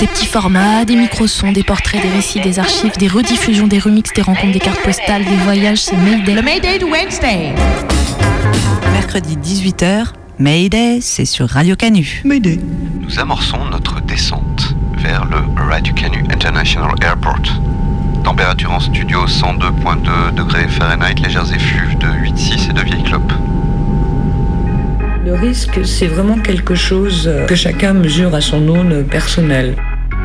Des petits formats, des micro-sons, des portraits, des récits, des archives, des rediffusions, des remixes, des rencontres, des cartes postales, des voyages, c'est Mayday. Le Mayday de Wednesday. Mercredi 18h, Mayday, c'est sur Radio Canu. Nous amorçons notre descente vers le Radio Canu International Airport. Température en studio 102.2 degrés Fahrenheit, légères effluves de 8,6 et de vieilles clopes. Le risque, c'est vraiment quelque chose que chacun mesure à son aune personnelle.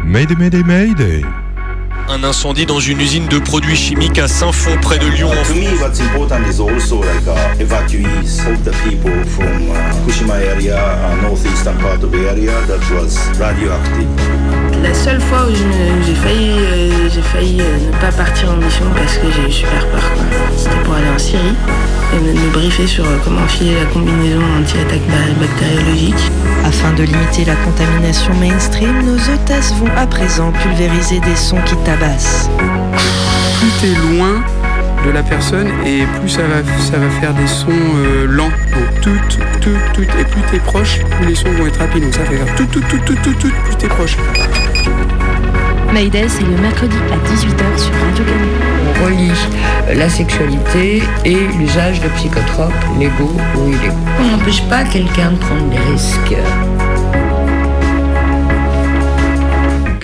Mayday, Mayday, Mayday. Un incendie dans une usine de produits chimiques à Saint-Fond près de Lyon. La seule fois où j'ai failli, euh, j'ai failli euh, ne pas partir en mission parce que j'ai eu super peur, c'était pour aller en Syrie et me, me briefer sur euh, comment filer la combinaison anti-attaque ba- bactériologique. Afin de limiter la contamination mainstream, nos hôtesses vont à présent pulvériser des sons qui tabassent. plus t'es loin de la personne et plus ça va, ça va faire des sons euh, lents. Donc tout, tout, tout. Et plus t'es proche, plus les sons vont être rapides. Donc ça fait faire tout, tout, tout, tout, tout, tout, plus t'es proche. Mayday, c'est le mercredi à 18h sur Radio Canu. Relie euh, la sexualité et l'usage de psychotropes légaux ou illégaux. On n'empêche pas quelqu'un de prendre des risques.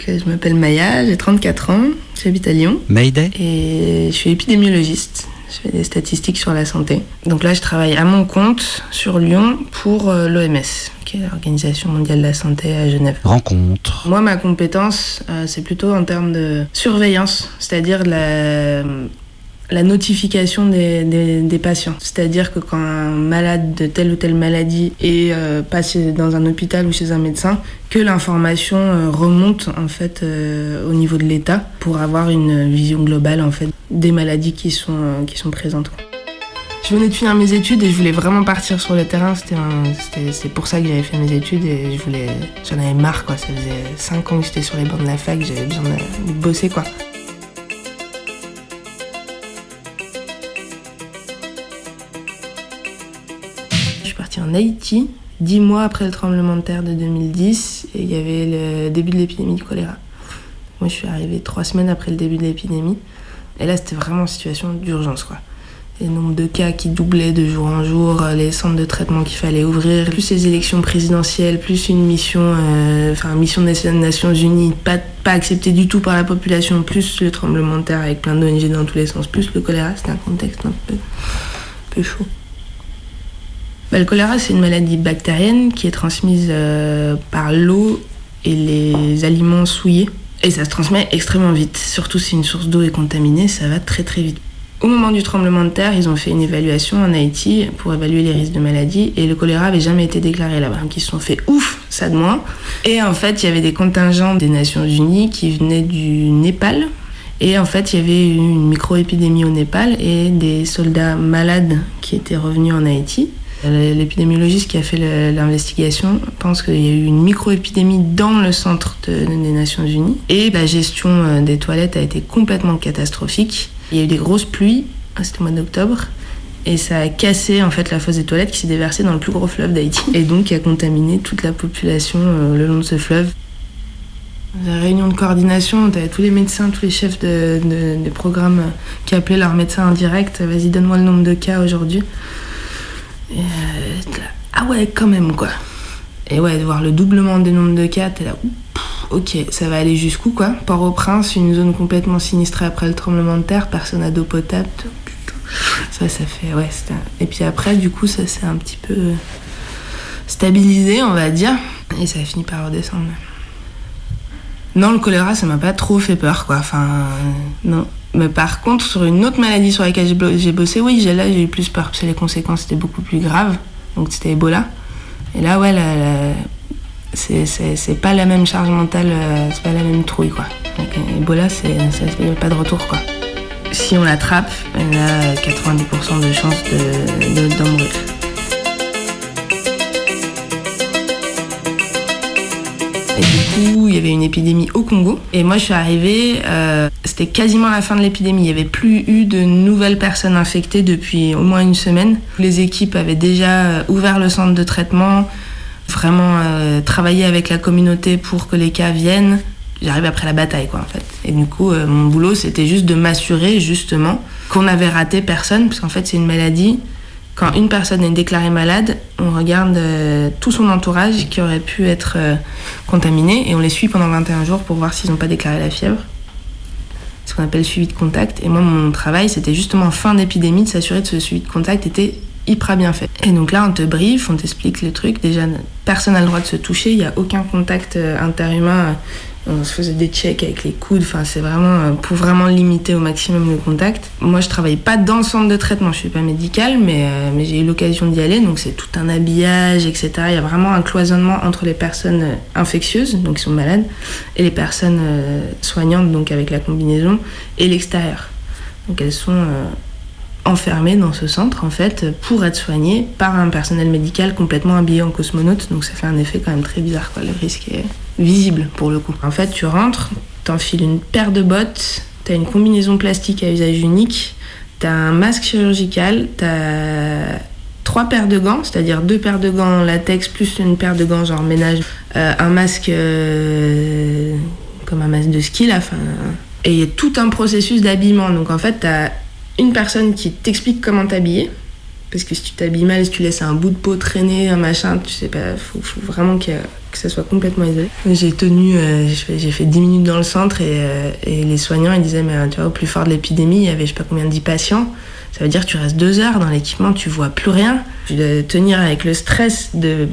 Euh, je m'appelle Maya, j'ai 34 ans, j'habite à Lyon Mayday? Et je suis épidémiologiste. Je fais des statistiques sur la santé. Donc là, je travaille à mon compte sur Lyon pour l'OMS, qui est l'Organisation mondiale de la santé à Genève. Rencontre. Moi, ma compétence, euh, c'est plutôt en termes de surveillance, c'est-à-dire la, la notification des, des- des patients. C'est-à-dire que quand un malade de telle ou telle maladie est euh, passé dans un hôpital ou chez un médecin, que l'information euh, remonte en fait euh, au niveau de l'État pour avoir une vision globale en fait des maladies qui sont, qui sont présentes. Je venais de finir mes études et je voulais vraiment partir sur le terrain. C'était pour ça que j'avais fait mes études et je voulais, j'en avais marre quoi. Ça faisait 5 ans que j'étais sur les bancs de la fac, j'avais besoin de, bosser quoi. Je suis partie en Haïti, 10 mois après le tremblement de terre de 2010 et il y avait le début de l'épidémie de choléra. Moi je suis arrivée 3 semaines après le début de l'épidémie et là c'était vraiment une situation d'urgence quoi les nombres de cas qui doublaient de jour en jour, euh, les centres de traitement qu'il fallait ouvrir, plus les élections présidentielles, plus une mission, euh, enfin mission des Nations Unies, pas, pas acceptée du tout par la population, plus le tremblement de terre avec plein d'ONG dans tous les sens, plus le choléra, c'était un contexte un peu, peu chaud. Bah, le choléra, c'est une maladie bactérienne qui est transmise euh, par l'eau et les aliments souillés. Et ça se transmet extrêmement vite. Surtout si une source d'eau est contaminée, ça va très très vite. Au moment du tremblement de terre, ils ont fait une évaluation en Haïti pour évaluer les risques de maladie et le choléra avait jamais été déclaré là-bas. Ils se sont fait ouf, ça de moins. Et en fait, il y avait des contingents des Nations Unies qui venaient du Népal. Et en fait, il y avait eu une micro-épidémie au Népal et des soldats malades qui étaient revenus en Haïti. L'épidémiologiste qui a fait l'investigation pense qu'il y a eu une micro-épidémie dans le centre de- des Nations Unies et la gestion euh, des toilettes a été complètement catastrophique. Il y a eu des grosses pluies, ah, c'était au mois d'octobre, et ça a cassé en fait la fosse des toilettes qui s'est déversée dans le plus gros fleuve d'Haïti et donc qui a contaminé toute la population euh, le long de ce fleuve. La réunion de coordination, t'avais tous les médecins, tous les chefs de, programmes qui appelaient leurs médecins en direct. Vas-y, donne-moi le nombre de cas aujourd'hui. Et, euh, là, ah ouais, quand même, quoi. Et ouais, de voir le doublement des nombres de cas, t'es là, ouh, ok, ça va aller jusqu'où, quoi? Port-au-Prince, une zone complètement sinistrée après le tremblement de terre, personne n'a d'eau potable. Ça, ça fait, ouais, Et puis après, du coup, ça s'est un petit peu stabilisé, on va dire. Et ça a fini par redescendre. Non, le choléra, ça m'a pas trop fait peur, quoi. Enfin, euh, non. Mais par contre, sur une autre maladie sur laquelle j'ai bo- j'ai bossé, oui, là, j'ai eu plus peur parce que les conséquences étaient beaucoup plus graves. Donc, c'était Ebola. Et là, ouais, la- c'est pas la même charge mentale, euh, c'est pas la même trouille quoi. Donc, Ebola, c'est pas de retour quoi. Si on l'attrape, elle a 90% de chances de. Et du coup, il y avait une épidémie au Congo. Et moi, je suis arrivée, euh, c'était quasiment la fin de l'épidémie. Il n'y avait plus eu de nouvelles personnes infectées depuis au moins une semaine. Les équipes avaient déjà ouvert le centre de traitement, vraiment euh, travailler avec la communauté pour que les cas viennent. J'arrive après la bataille, quoi, en fait. Et du coup, euh, mon boulot, c'était juste de m'assurer, justement, qu'on avait raté personne, parce qu'en fait, c'est une maladie. Quand une personne est déclarée malade, on regarde euh, tout son entourage qui aurait pu être contaminé et on les suit pendant 21 jours pour voir s'ils n'ont pas déclaré la fièvre. Ce qu'on appelle suivi de contact. Et moi, mon travail, c'était justement fin d'épidémie de s'assurer que ce suivi de contact était hyper bien fait. Et donc là, on te briefe, on t'explique le truc. Déjà, personne n'a le droit de se toucher, il n'y a aucun contact euh, interhumain. On se faisait des checks avec les coudes, enfin, c'est vraiment euh, pour vraiment limiter au maximum le contact. Moi, je travaille pas dans le centre de traitement, je suis pas médicale, mais, euh, mais j'ai eu l'occasion d'y aller, donc c'est tout un habillage, etc. Il y a vraiment un cloisonnement entre les personnes infectieuses, donc qui sont malades, et les personnes soignantes, donc avec la combinaison, et l'extérieur. Donc elles sont enfermés dans ce centre en fait pour être soignés par un personnel médical complètement habillé en cosmonaute. Donc ça fait un effet quand même très bizarre quoi. Le risque est visible pour le coup. En fait tu rentres t'enfiles une paire de bottes t'as une combinaison plastique à usage unique t'as un masque chirurgical t'as trois paires de gants c'est-à-dire deux paires de gants latex plus une paire de gants genre ménage euh, un masque euh, comme un masque de ski là enfin et il y a tout un processus d'habillement. Donc en fait une personne qui t'explique comment t'habiller. Parce que si tu t'habilles mal, si tu laisses un bout de peau traîner, un machin, tu sais pas, faut, faut vraiment que, ça soit complètement isolé. J'ai tenu, euh, j'ai fait 10 minutes dans le centre et, euh, et, les soignants ils disaient, mais tu vois, au plus fort de l'épidémie, il y avait je sais pas combien de 10 patients. Ça veut dire que tu restes deux heures dans l'équipement, tu vois plus rien. Tu dois tenir avec le stress de.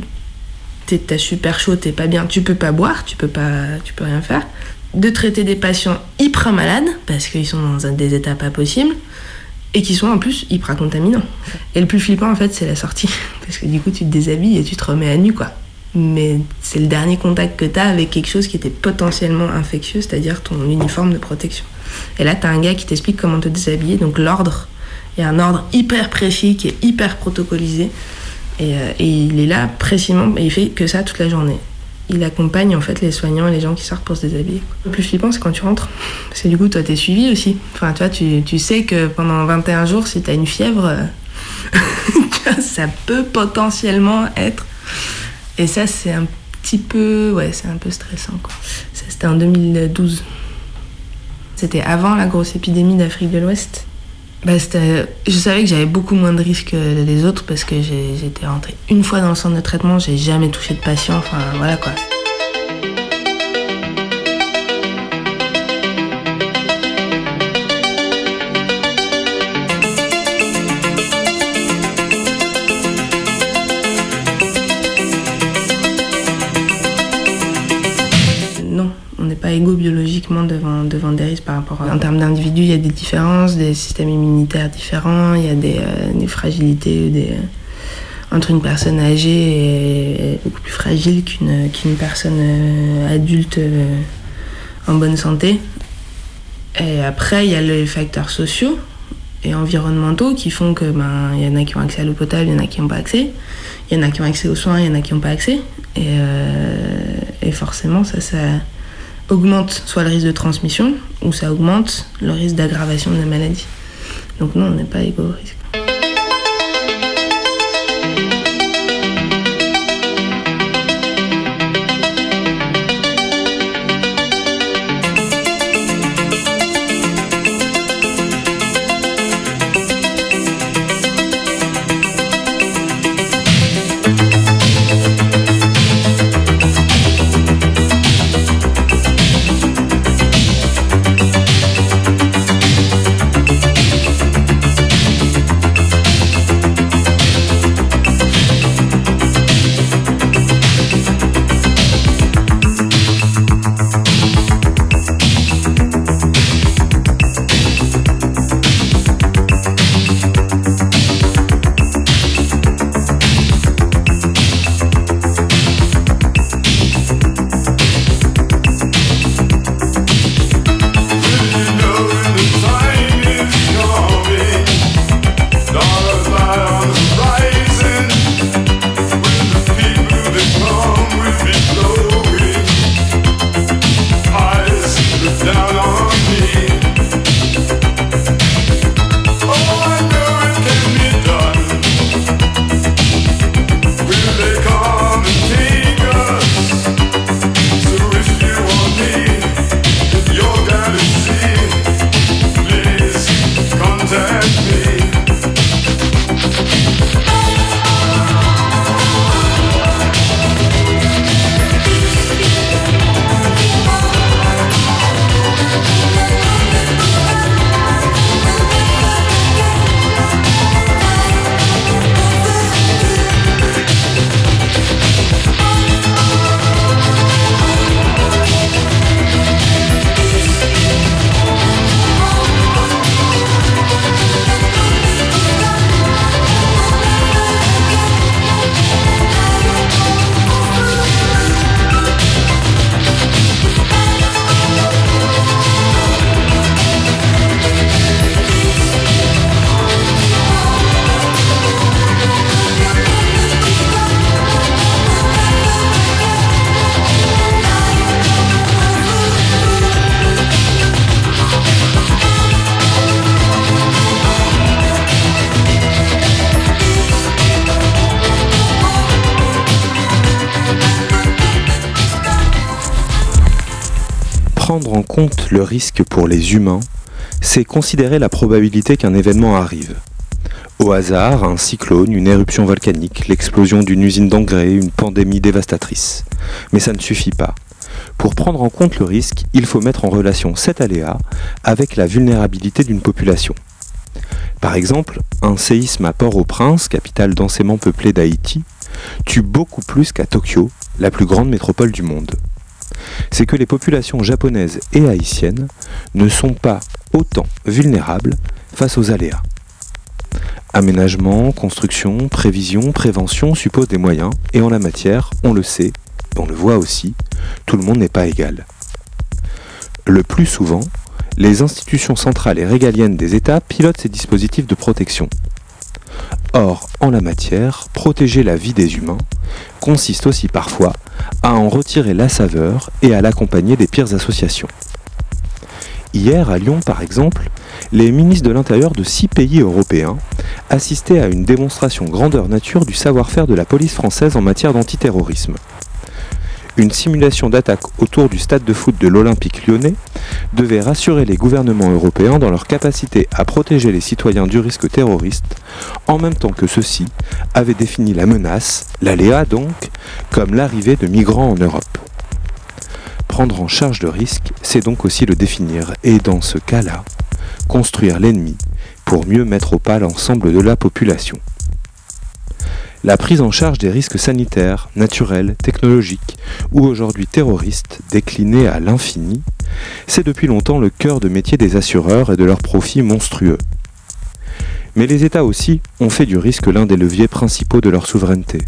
T'as super chaud, t'es pas bien, tu peux pas boire, tu peux pas, tu peux rien faire. De traiter des patients hyper malades, parce qu'ils sont dans des états pas possibles et qui sont en plus hyper contaminants. Et le plus flippant en fait c'est la sortie, parce que du coup tu te déshabilles et tu te remets à nu quoi. Mais c'est le dernier contact que tu as avec quelque chose qui était potentiellement infectieux, c'est-à-dire ton uniforme de protection. Et là tu as un gars qui t'explique comment te déshabiller, donc l'ordre, il y a un ordre hyper précis qui est hyper protocolisé, et, euh, et il est là précisément, et il fait que ça toute la journée il accompagne en fait les soignants et les gens qui sortent pour se déshabiller. Le plus flippant, c'est quand tu rentres. Parce que du coup, toi, t'es suivi aussi. Enfin, tu tu, tu, sais que pendant 21 jours, si t'as une fièvre, euh, ça peut potentiellement être. Et ça, c'est un petit peu. Ouais, c'est un peu stressant, quoi. C'était en 2012. C'était avant la grosse épidémie d'Afrique de l'Ouest. Bah, je savais que j'avais beaucoup moins de risques que les autres parce que j'étais rentrée une fois dans le centre de traitement, j'ai jamais touché de patient, enfin voilà quoi. Rapport. En termes d'individus, il y a des différences, des systèmes immunitaires différents, il y a des, euh, fragilités des, euh, entre une personne âgée et beaucoup plus fragile qu'une qu'une personne euh, adulte en bonne santé. Et après, il y a les facteurs sociaux et environnementaux qui font que ben il y en a qui ont accès à l'eau potable, il y en a qui n'ont pas accès. Il y en a qui ont accès aux soins, il y en a qui n'ont pas accès. Et, et forcément, ça, ça, augmente soit le risque de transmission ou ça augmente le risque d'aggravation de la maladie. Donc non, on n'est pas égaux au risque. Prendre en compte le risque pour les humains, c'est considérer la probabilité qu'un événement arrive. Au hasard, un cyclone, une éruption volcanique, l'explosion d'une usine d'engrais, une pandémie dévastatrice. Mais ça ne suffit pas. Pour prendre en compte le risque, il faut mettre en relation cet aléa avec la vulnérabilité d'une population. Par exemple, un séisme à Port-au-Prince, capitale densément peuplée d'Haïti, tue beaucoup plus qu'à Tokyo, la plus grande métropole du monde. C'est que les populations japonaises et haïtiennes ne sont pas autant vulnérables face aux aléas. Aménagement, construction, prévision, prévention supposent des moyens, et en la matière, on le sait, on le voit aussi, tout le monde n'est pas égal. Le plus souvent, les institutions centrales et régaliennes des États pilotent ces dispositifs de protection. Or, en la matière, protéger la vie des humains consiste aussi parfois à en retirer la saveur et à l'accompagner des pires associations. Hier, à Lyon par exemple, les ministres de l'Intérieur de six pays européens assistaient à une démonstration grandeur nature du savoir-faire de la police française en matière d'antiterrorisme une simulation d'attaque autour du stade de foot de l'Olympique lyonnais devait rassurer les gouvernements européens dans leur capacité à protéger les citoyens du risque terroriste, en même temps que ceux-ci avaient défini la menace, l'aléa donc, comme l'arrivée de migrants en Europe. Prendre en charge le risque, c'est donc aussi le définir, et dans ce cas-là, construire l'ennemi pour mieux mettre au pas l'ensemble de la population. La prise en charge des risques sanitaires, naturels, technologiques ou aujourd'hui terroristes déclinés à l'infini, c'est depuis longtemps le cœur de métier des assureurs et de leurs profits monstrueux. Mais les États aussi ont fait du risque l'un des leviers principaux de leur souveraineté.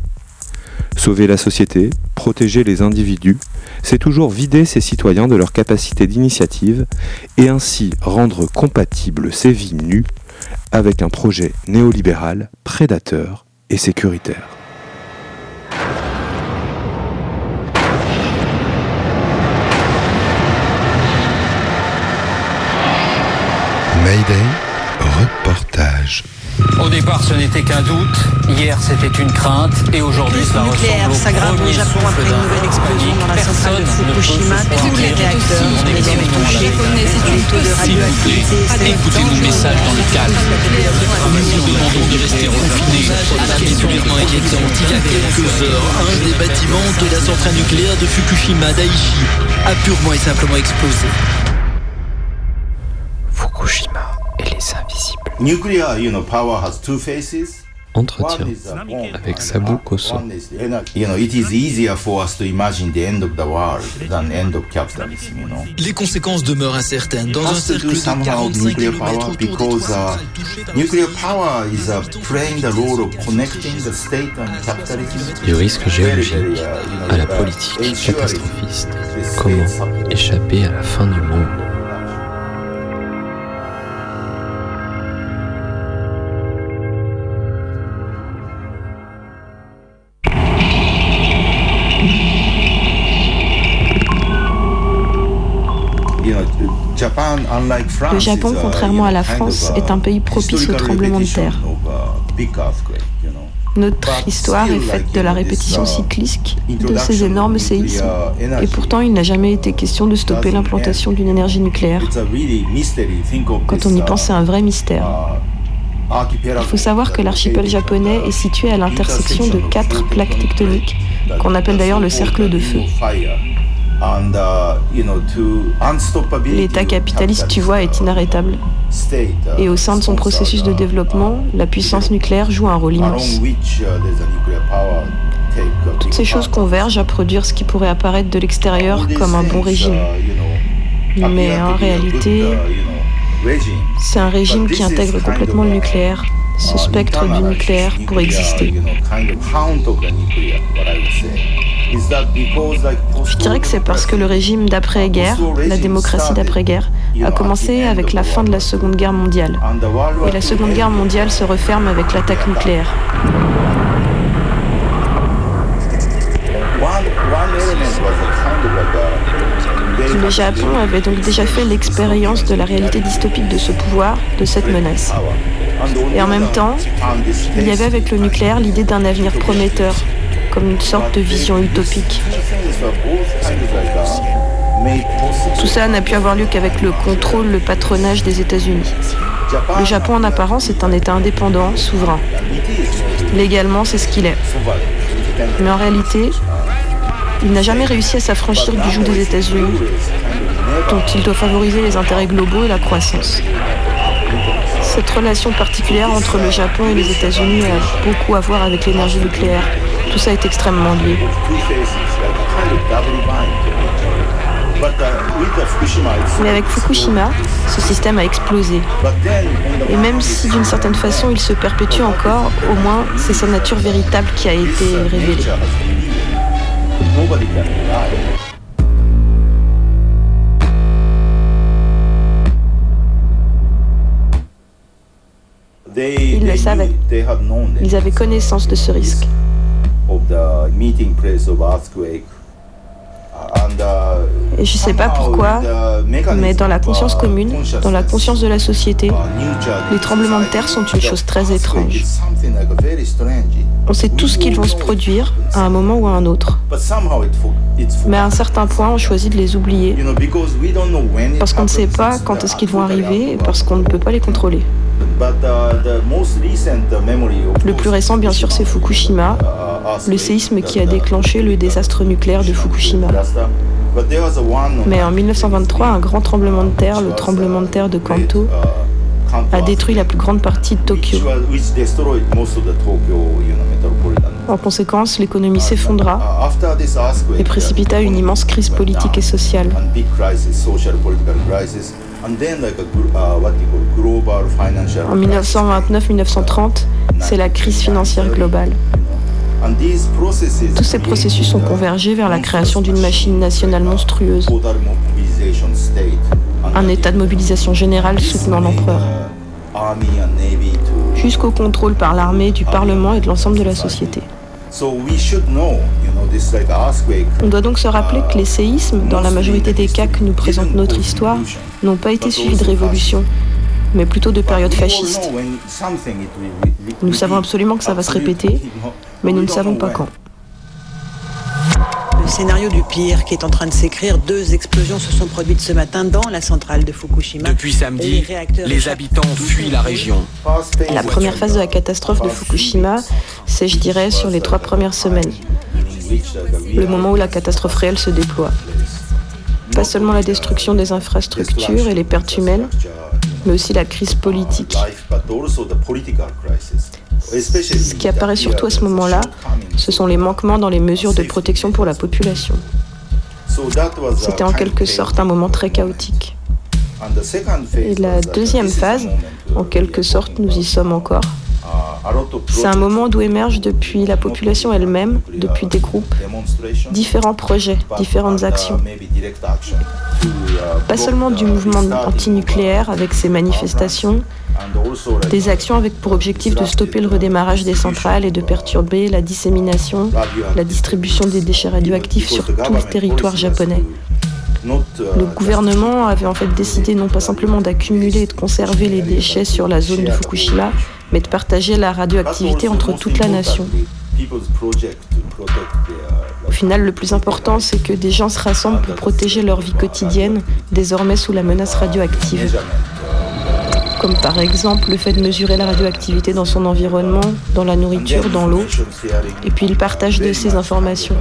Sauver la société, protéger les individus, c'est toujours vider ses citoyens de leur capacité d'initiative et ainsi rendre compatibles ces vies nues avec un projet néolibéral prédateur et sécuritaire. Mayday, reportage. Au départ, ce n'était qu'un doute. Hier, c'était une crainte. Et aujourd'hui, ça nucléaire s'aggrave au Japon après une nouvelle explosion dans la centrale de Fukushima. Tous les réacteurs sont désormais touchés. Taux de radioactivité Écoutez nos messages dans le calme. Nous vous demandons de rester confinés. Particulièrement inquiétant. Il y a quelques heures, un des bâtiments de la centrale nucléaire de Fukushima Daiichi a purement et simplement explosé. Fukushima et les invisibles. Nuclear, you know, power has two faces. Entretien avec Sabu Koso. Les conséquences demeurent incertaines. Dans un cercle de somehow 45 nuclear km power autour des because trois uh, nuclear power is uh, playing the role of connecting the state and capitalism. Du risque géologique uh, know, à la uh, politique catastrophiste. Comment échapper à la fin du monde Le Japon, uh, contrairement à la France, est un pays propice aux tremblements de terre. uh. Notre histoire est faite de la répétition uh, cyclique de ces énormes séismes. Et pourtant, il n'a jamais été question de stopper l'implantation d'une énergie nucléaire. Quand on y pense, c'est un vrai mystère. Il faut savoir que l'archipel japonais est situé à l'intersection de quatre plaques tectoniques qu'on appelle d'ailleurs le cercle de feu. Uh, L'état capitaliste, tu vois, est inarrêtable. uh, Et au sein de son processus de uh, développement, la puissance nucléaire joue un rôle immense. Toutes ces choses convergent à produire ce qui pourrait apparaître de l'extérieur comme un bon régime. Mais en réalité, c'est un régime qui intègre complètement le nucléaire, ce spectre du nucléaire pour exister. Je dirais que c'est parce que le régime d'après-guerre, la démocratie d'après-guerre, a commencé avec la fin de la Seconde Guerre mondiale. Et la Seconde Guerre mondiale se referme avec l'attaque nucléaire. Le Japon avait donc déjà fait l'expérience de la réalité dystopique de ce pouvoir, de cette menace. Et en même temps, il y avait avec le nucléaire l'idée d'un avenir prometteur, comme une sorte de vision utopique. Tout ça n'a pu avoir lieu qu'avec le contrôle, le patronage des États-Unis. Le Japon en apparence est un État indépendant, souverain. Légalement, c'est ce qu'il est. Mais en réalité, il n'a jamais réussi à s'affranchir du joug des États-Unis, dont il doit favoriser les intérêts globaux et la croissance. Cette relation particulière entre le Japon et les États-Unis a beaucoup à voir avec l'énergie nucléaire. Tout ça est extrêmement lié. Mais avec Fukushima, ce système a explosé. Et même si d'une certaine façon il se perpétue encore, au moins c'est sa nature véritable qui a été révélée. Ils le savaient. Ils avaient connaissance de ce risque. Et je ne sais pas pourquoi, mais dans la conscience commune, dans la conscience de la société, les tremblements de terre sont une chose très étrange. On sait tous qu'ils vont se produire à un moment ou à un autre. Mais à un certain point, on choisit de les oublier parce qu'on ne sait pas quand est-ce qu'ils vont arriver et parce qu'on ne peut pas les contrôler. Le plus récent, bien sûr, c'est Fukushima, le séisme qui a déclenché le désastre nucléaire de Fukushima. Mais en 1923, un grand tremblement de terre, le tremblement de terre de Kanto, a détruit la plus grande partie de Tokyo. En conséquence, l'économie s'effondra et précipita une immense crise politique et sociale. En 1929-1930, c'est la crise financière globale. Tous ces processus ont convergé vers la création d'une machine nationale monstrueuse, un état de mobilisation générale soutenant l'empereur, jusqu'au contrôle par l'armée, du Parlement et de l'ensemble de la société. On doit donc se rappeler que les séismes, dans la majorité des cas que nous présente notre histoire, n'ont pas été suivis de révolution, mais plutôt de périodes fascistes. Nous savons absolument que ça va se répéter, mais nous ne savons pas quand. Le scénario du pire qui est en train de s'écrire, deux explosions se sont produites ce matin dans la centrale de Fukushima. Depuis samedi, les, habitants fuient la région. La première phase de la catastrophe de Fukushima, c'est, je dirais, sur les trois premières semaines. Le moment où la catastrophe réelle se déploie. Pas seulement la destruction des infrastructures et les pertes humaines, mais aussi la crise politique. Ce qui apparaît surtout à ce moment-là, ce sont les manquements dans les mesures de protection pour la population. C'était en quelque sorte un moment très chaotique. Et la deuxième phase, en quelque sorte, nous y sommes encore. C'est un moment d'où émergent depuis la population elle-même, depuis des groupes, différents projets, différentes actions. Pas seulement du mouvement antinucléaire avec ses manifestations, des actions avec pour objectif de stopper le redémarrage des centrales et de perturber la dissémination, la distribution des déchets radioactifs sur tout le territoire japonais. Le gouvernement avait en fait décidé non pas simplement d'accumuler et de conserver les déchets sur la zone de Fukushima, mais de partager la radioactivité entre toute la nation. Au final, le plus important, c'est que des gens se rassemblent pour protéger leur vie quotidienne, désormais sous la menace radioactive. Comme par exemple le fait de mesurer la radioactivité dans son environnement, dans la nourriture, dans l'eau, et puis le partage de ces informations.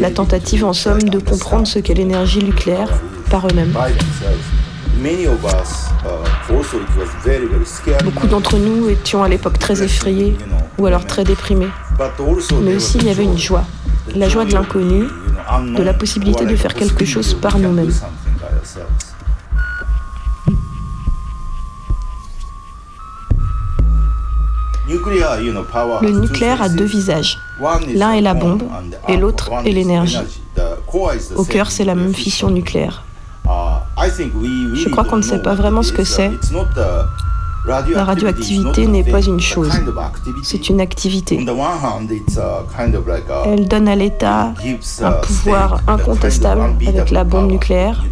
La tentative, en somme, de comprendre ce qu'est l'énergie nucléaire par eux-mêmes. Beaucoup d'entre nous étions à l'époque très effrayés ou alors très déprimés. Mais aussi il y avait une joie, la joie de l'inconnu, de la possibilité de faire quelque chose par nous-mêmes. Le nucléaire a deux visages. L'un est la bombe et l'autre est l'énergie. Au cœur, c'est la même fission nucléaire. Je crois qu'on ne sait pas vraiment ce que c'est. La radioactivité n'est pas une chose, c'est une activité. Elle donne à l'État un pouvoir incontestable avec la bombe nucléaire.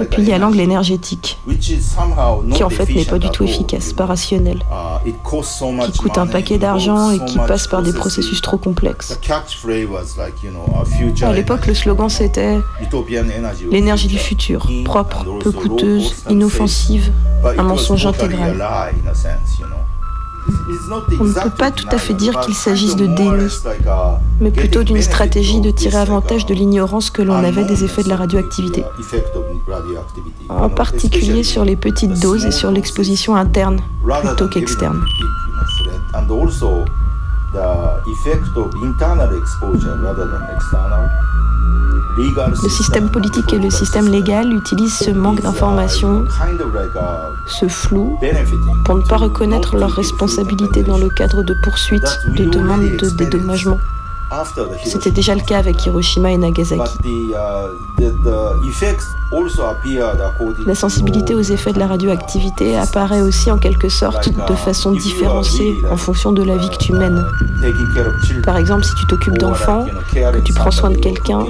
Et puis il y a l'angle énergétique, qui en fait n'est pas du tout efficace, pas rationnel, qui coûte un paquet d'argent et qui passe par des processus trop complexes. À l'époque, le slogan c'était l'énergie du futur, propre, peu coûteuse, inoffensive, un mensonge intégral. On ne peut pas tout à fait dire qu'il s'agisse de déni, mais plutôt d'une stratégie de tirer avantage de l'ignorance que l'on avait des effets de la radioactivité, en particulier sur les petites doses et sur l'exposition interne plutôt qu'externe. Le système politique et le système légal utilisent ce manque d'information, ce flou, pour ne pas reconnaître leurs responsabilités dans le cadre de poursuites, de demandes de dédommagement. C'était déjà le cas avec Hiroshima et Nagasaki. La sensibilité aux effets de la radioactivité apparaît aussi en quelque sorte de façon différenciée en fonction de la vie que tu mènes. Par exemple, si tu t'occupes d'enfants, que tu prends soin de quelqu'un,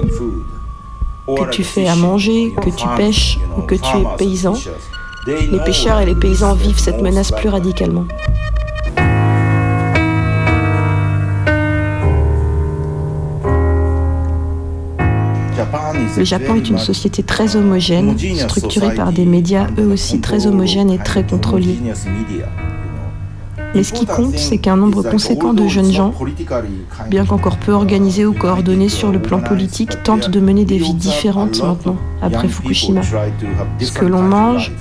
que tu fais à manger, que tu pêches ou que tu es paysan, les pêcheurs et les paysans vivent cette menace plus radicalement. Le Japon est une société très homogène, structurée par des médias eux aussi très homogènes et très contrôlés. Mais ce qui compte, c'est qu'un nombre conséquent de jeunes gens, bien qu'encore peu organisés ou coordonnés sur le plan politique, tentent de mener des vies différentes maintenant, après Fukushima. Ce que l'on mange,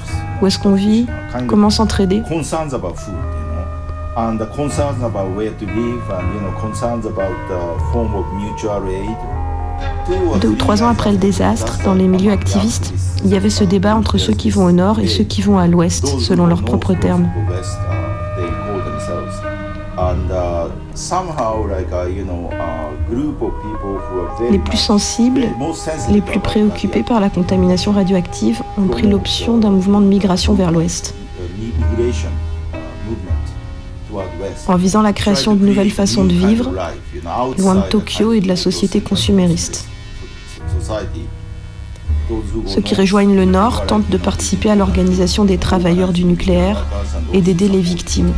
où est-ce qu'on vit, comment s'entraider. Deux ou trois ans après le désastre, dans les milieux activistes, il y avait ce débat entre ceux qui vont au nord et ceux qui vont à l'ouest, selon leurs propres termes. Les plus sensibles, les plus préoccupés par la contamination radioactive ont pris l'option d'un mouvement de migration vers l'ouest en visant la création de nouvelles façons de vivre, loin de Tokyo et de la société consumériste. Ceux qui rejoignent le Nord tentent de participer à l'organisation des travailleurs du nucléaire et d'aider les victimes.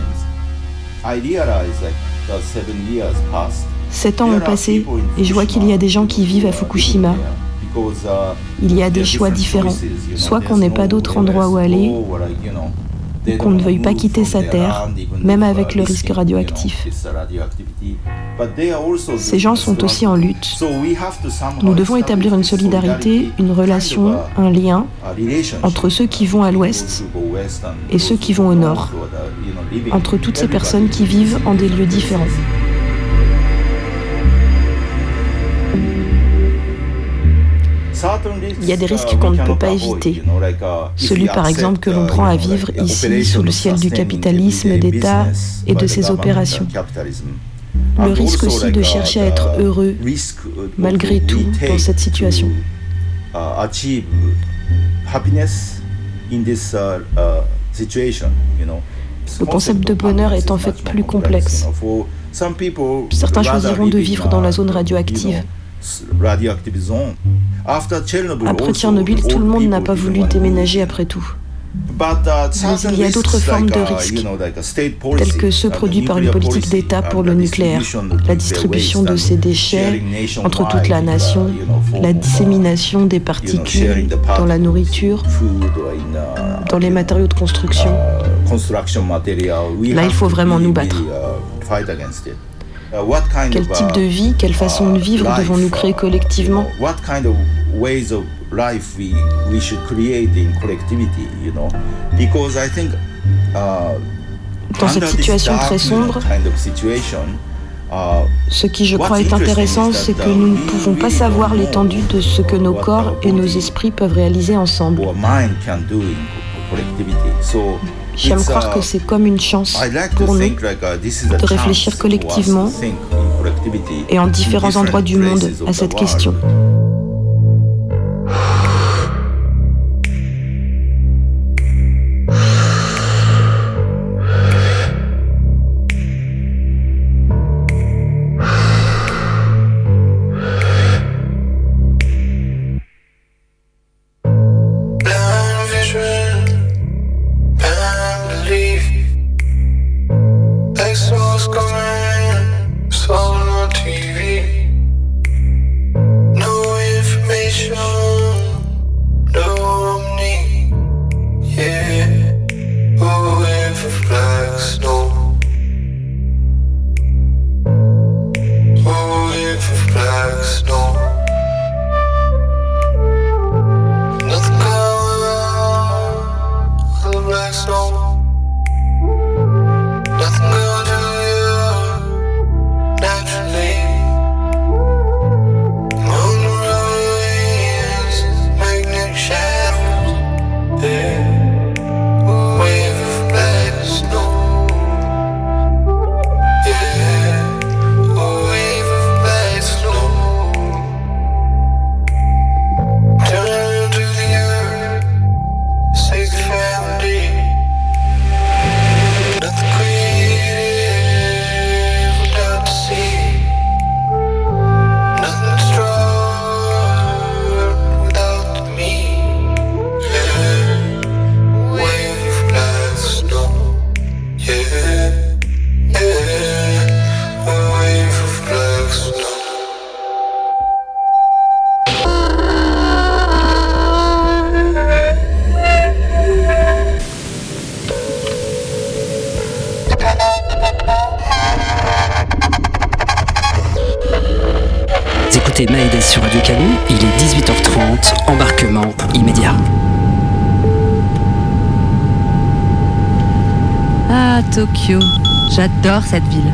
Sept ans ont passé et je vois qu'il y a des gens qui vivent à Fukushima. Il y a des choix différents. Soit qu'on n'ait pas d'autre endroit où aller, qu'on ne veuille pas quitter sa terre, même avec le risque radioactif. Ces gens sont aussi en lutte. Nous devons établir une solidarité, une relation, un lien entre ceux qui vont à l'ouest et ceux qui vont au nord, entre toutes ces personnes qui vivent en des lieux différents. Il y a des risques qu'on ne peut pas éviter. Celui par exemple que l'on prend à vivre ici sous le ciel du capitalisme d'État et de ses opérations. Le risque aussi de chercher à être heureux malgré tout dans cette situation. Le concept de bonheur est en fait plus complexe. Certains choisiront de vivre dans la zone radioactive après Tchernobyl, tout le monde n'a pas voulu déménager après tout. Mais il y a d'autres formes de risques, tels que ceux produits par une politique d'État pour le nucléaire, la distribution de ces déchets entre toute la nation, la dissémination des particules dans la nourriture, dans les matériaux de construction. Là, il faut vraiment nous battre. Quel type de vie, quelle façon de vivre devons-nous créer collectivement Dans cette situation très sombre, ce qui je crois est intéressant, c'est que nous ne pouvons pas savoir l'étendue de ce que nos corps et nos esprits peuvent réaliser ensemble. J'aime croire que c'est comme une chance pour nous de réfléchir collectivement et en différents endroits du monde à cette question. J'adore cette ville.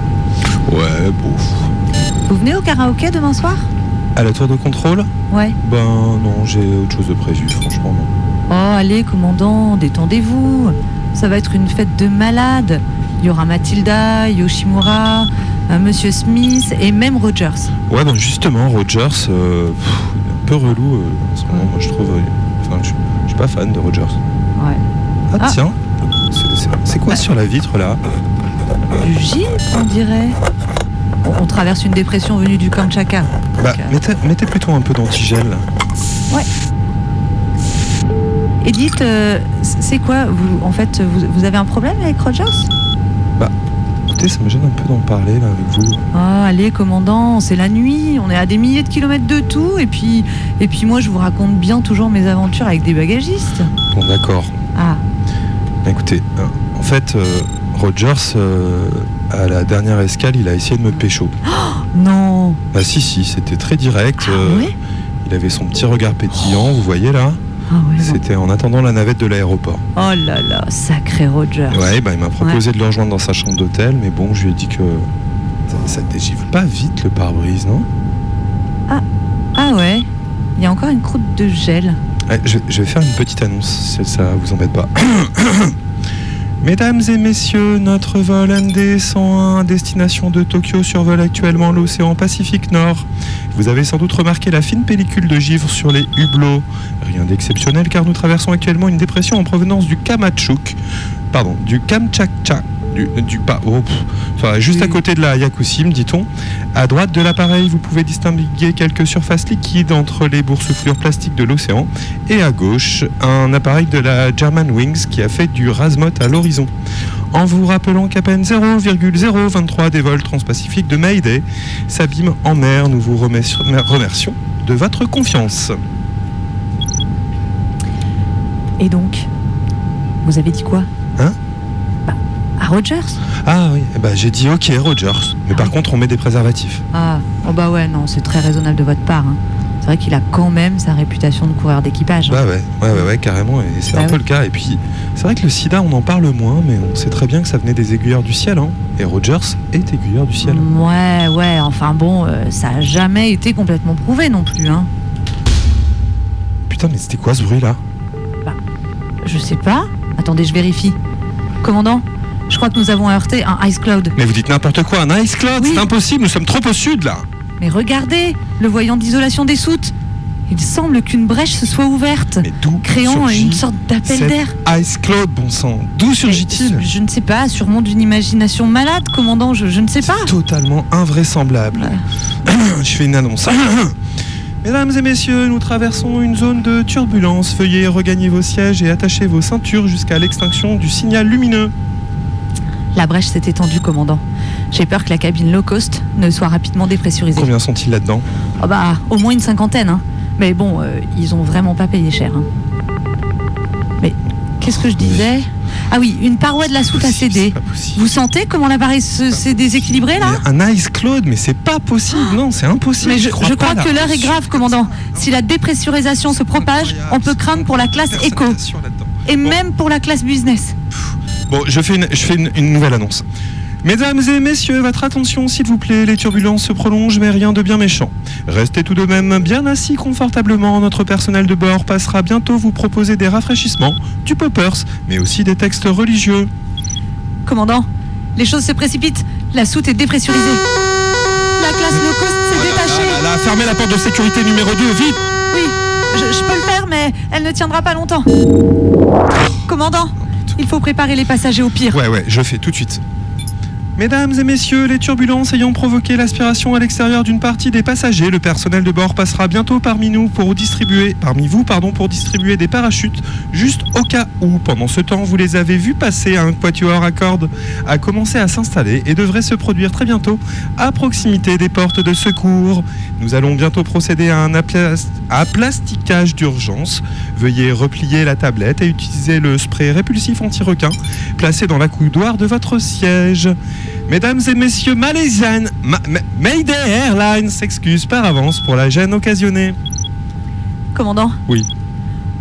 Ouais, bon. Vous venez au karaoké demain soir? À la tour de contrôle? Ouais. Ben non, j'ai autre chose de prévu, franchement non. Oh, allez, commandant, détendez-vous. Ça va être une fête de malade. Il y aura Mathilda, Yoshimura, euh, Monsieur Smith et même Rogers. Ouais, bon, justement, Rogers, euh, pff, un peu relou euh, en ce moment, moi je trouve. euh, Enfin, je je suis pas fan de Rogers. Ouais. Ah, Ah. tiens, c'est quoi sur la vitre là? Du gin, on dirait. On, traverse une dépression venue du Kamchatka. Bah, euh, mettez, mettez plutôt un peu d'antigel. Ouais. Et dites, euh, c'est quoi vous, En fait, vous, vous avez un problème avec Rogers? Bah, écoutez, ça me gêne un peu d'en parler là avec vous. Ah, allez, commandant, c'est la nuit, on est à des milliers de kilomètres de tout, et puis, et puis moi, je vous raconte bien toujours mes aventures avec des bagagistes. Bon, d'accord. Ah, Bah, Écoutez, euh, en fait, euh, Rogers, euh, à la dernière escale, il a essayé de me pécho. non Bah si, si, c'était très direct. euh, ouais il avait son petit regard pétillant, vous voyez là Ah ouais. C'était en attendant la navette de l'aéroport. Oh là là, sacré Rogers. Ouais, bah, il m'a proposé de le rejoindre dans sa chambre d'hôtel, mais bon, je lui ai dit que ça, dégivre pas vite le pare-brise, non? Ah ouais, il y a encore une croûte de gel. Ouais, je, je vais faire une petite annonce, si ça vous embête pas. Mesdames et messieurs, notre vol MD 101 à destination de Tokyo survole actuellement l'océan Pacifique Nord. Vous avez sans doute remarqué la fine pellicule de givre sur les hublots. Rien d'exceptionnel car nous traversons actuellement une dépression en provenance du Kamachuk, pardon, du Kamchatka, du, du pas, oh, enfin, juste à côté de la Yakusim, dit-on. À droite de l'appareil, vous pouvez distinguer quelques surfaces liquides entre les boursouflures plastiques de l'océan et à gauche, un appareil de la German Wings qui a fait du Rasmot à l'horizon. En vous rappelant qu'à peine 0,023 des vols transpacifiques de Mayday s'abîment en mer, nous vous remercions de votre confiance. Et donc, vous avez dit quoi? Hein? Rogers Ah oui, eh ben, j'ai dit ok Rogers, mais par contre on met des préservatifs. Ah, oh bah ouais, non, c'est très raisonnable de votre part. hein. C'est vrai qu'il a quand même sa réputation de coureur d'équipage. hein. Bah ouais, ouais, ouais, ouais, carrément, et c'est Bah un peu le cas. Et puis, c'est vrai que le sida, on en parle moins, mais on sait très bien que ça venait des aiguilleurs du ciel, hein. Et Rogers est aiguilleur du ciel. Ouais, ouais, enfin bon, euh, ça a jamais été complètement prouvé non plus, hein. Putain, mais c'était quoi ce bruit là Je sais pas. Attendez, je vérifie. Commandant, je crois que nous avons heurté un Ice Cloud. Mais vous dites n'importe quoi, un ice cloud, c'est impossible, nous sommes trop au sud là Mais regardez, le voyant d'isolation des soutes. Il semble qu'une brèche se soit ouverte, créant une sorte d'appel d'air. Ice cloud, bon sang, d'où surgit-il? Je ne sais pas, sûrement d'une imagination malade, commandant, je, je ne sais pas. Totalement invraisemblable. Je fais une annonce. Mesdames et messieurs, nous traversons une zone de turbulence. Veuillez regagner vos sièges et attacher vos ceintures jusqu'à l'extinction du signal lumineux. La brèche s'est étendue, commandant. J'ai peur que la cabine low cost ne soit rapidement dépressurisée. Combien sont-ils là-dedans Oh bah, au moins une cinquantaine, hein. Mais bon, euh, ils ont vraiment pas payé cher. hein. Mais qu'est-ce que je disais Ah oui, une paroi de la soute a cédé. Vous sentez comment l'appareil se- s'est déséquilibré là Un ice cloud, mais c'est pas possible, non, c'est impossible. Mais je, crois je que l'heure est grave, commandant. Si la dépressurisation se propage, on peut craindre pour la classe éco. Et même pour la classe business. Bon, je fais une, je fais une, une nouvelle annonce. Mesdames et messieurs, votre attention s'il vous plaît, les turbulences se prolongent mais rien de bien méchant. Restez tout de même bien assis confortablement, notre personnel de bord passera bientôt vous proposer des rafraîchissements, du poppers, mais aussi des textes religieux. Commandant, les choses se précipitent. La soute est dépressurisée. La classe low cost s'est détachée. Là, là, fermez la porte de sécurité numéro 2, vite Oui, je, je peux le faire, mais elle ne tiendra pas longtemps. Commandant, il faut préparer les passagers au pire. Ouais, ouais, je fais tout de suite. Mesdames et messieurs, les turbulences ayant provoqué l'aspiration à l'extérieur d'une partie des passagers, le personnel de bord passera bientôt parmi nous pour distribuer, vous, pour distribuer des parachutes, juste au cas où. Pendant ce temps, vous les avez vus passer, un quatuor à cordes a commencé à s'installer et devrait se produire très bientôt à proximité des portes de secours. Nous allons bientôt procéder à un aplas- aplasticage d'urgence. Veuillez replier la tablette et utiliser le spray répulsif anti-requin placé dans la coudoir de votre siège. Mesdames et messieurs, Malaysian, Ma- Ma- Mayday Airlines s'excuse par avance pour la gêne occasionnée. commandant Oui.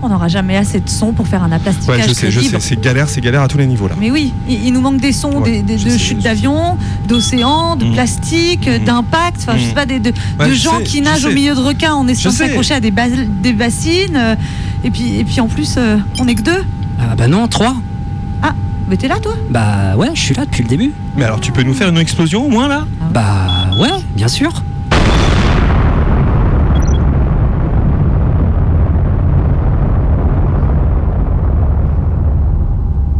On n'aura jamais assez de sons pour faire un aplasticage Ouais, je sais, je sais. C'est galère, c'est galère à tous les niveaux là. Mais oui, il, il nous manque des sons Ouais, des, des- je de sais, chutes je d'avion, d'océans, de Mm. plastique, d'impact, enfin je Mm. sais pas, des, de, Ouais, de je gens sais, qui je nagent au milieu de requins en essayant de sais. s'accrocher à des, bas- des bassines. euh, et, puis, et puis en plus, euh, on est que deux. Ah bah non, trois. Ah, mais t'es là toi Bah ouais, je suis là depuis le début. Mais alors tu peux nous faire une explosion au moins là Bah ouais, bien sûr.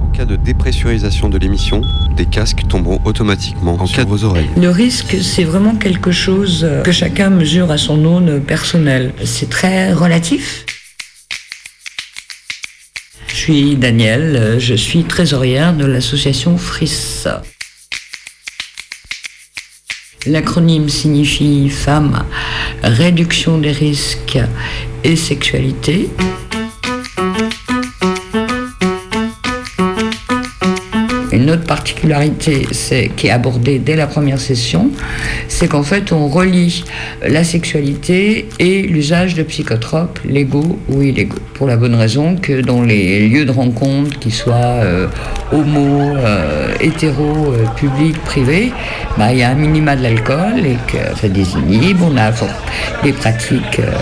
En cas de dépressurisation de l'émission, des casques tomberont automatiquement en cas de vos oreilles. Le risque, c'est vraiment quelque chose que chacun mesure à son aune personnelle. C'est très relatif. Suis Daniel, euh, je suis trésorière de l'association FRIS. L'acronyme signifie Femmes, Réduction des risques et Sexualité. Une autre particularité, qui est abordée dès la première session, c'est qu'en fait on relie la sexualité et l'usage de psychotropes légaux ou illégaux. Pour la bonne raison que dans les lieux de rencontre, qu'ils soient euh, homo, euh, hétéro, euh, public, privé, bah, il y a un minima de l'alcool et que ça désinhibe. On a des pratiques euh,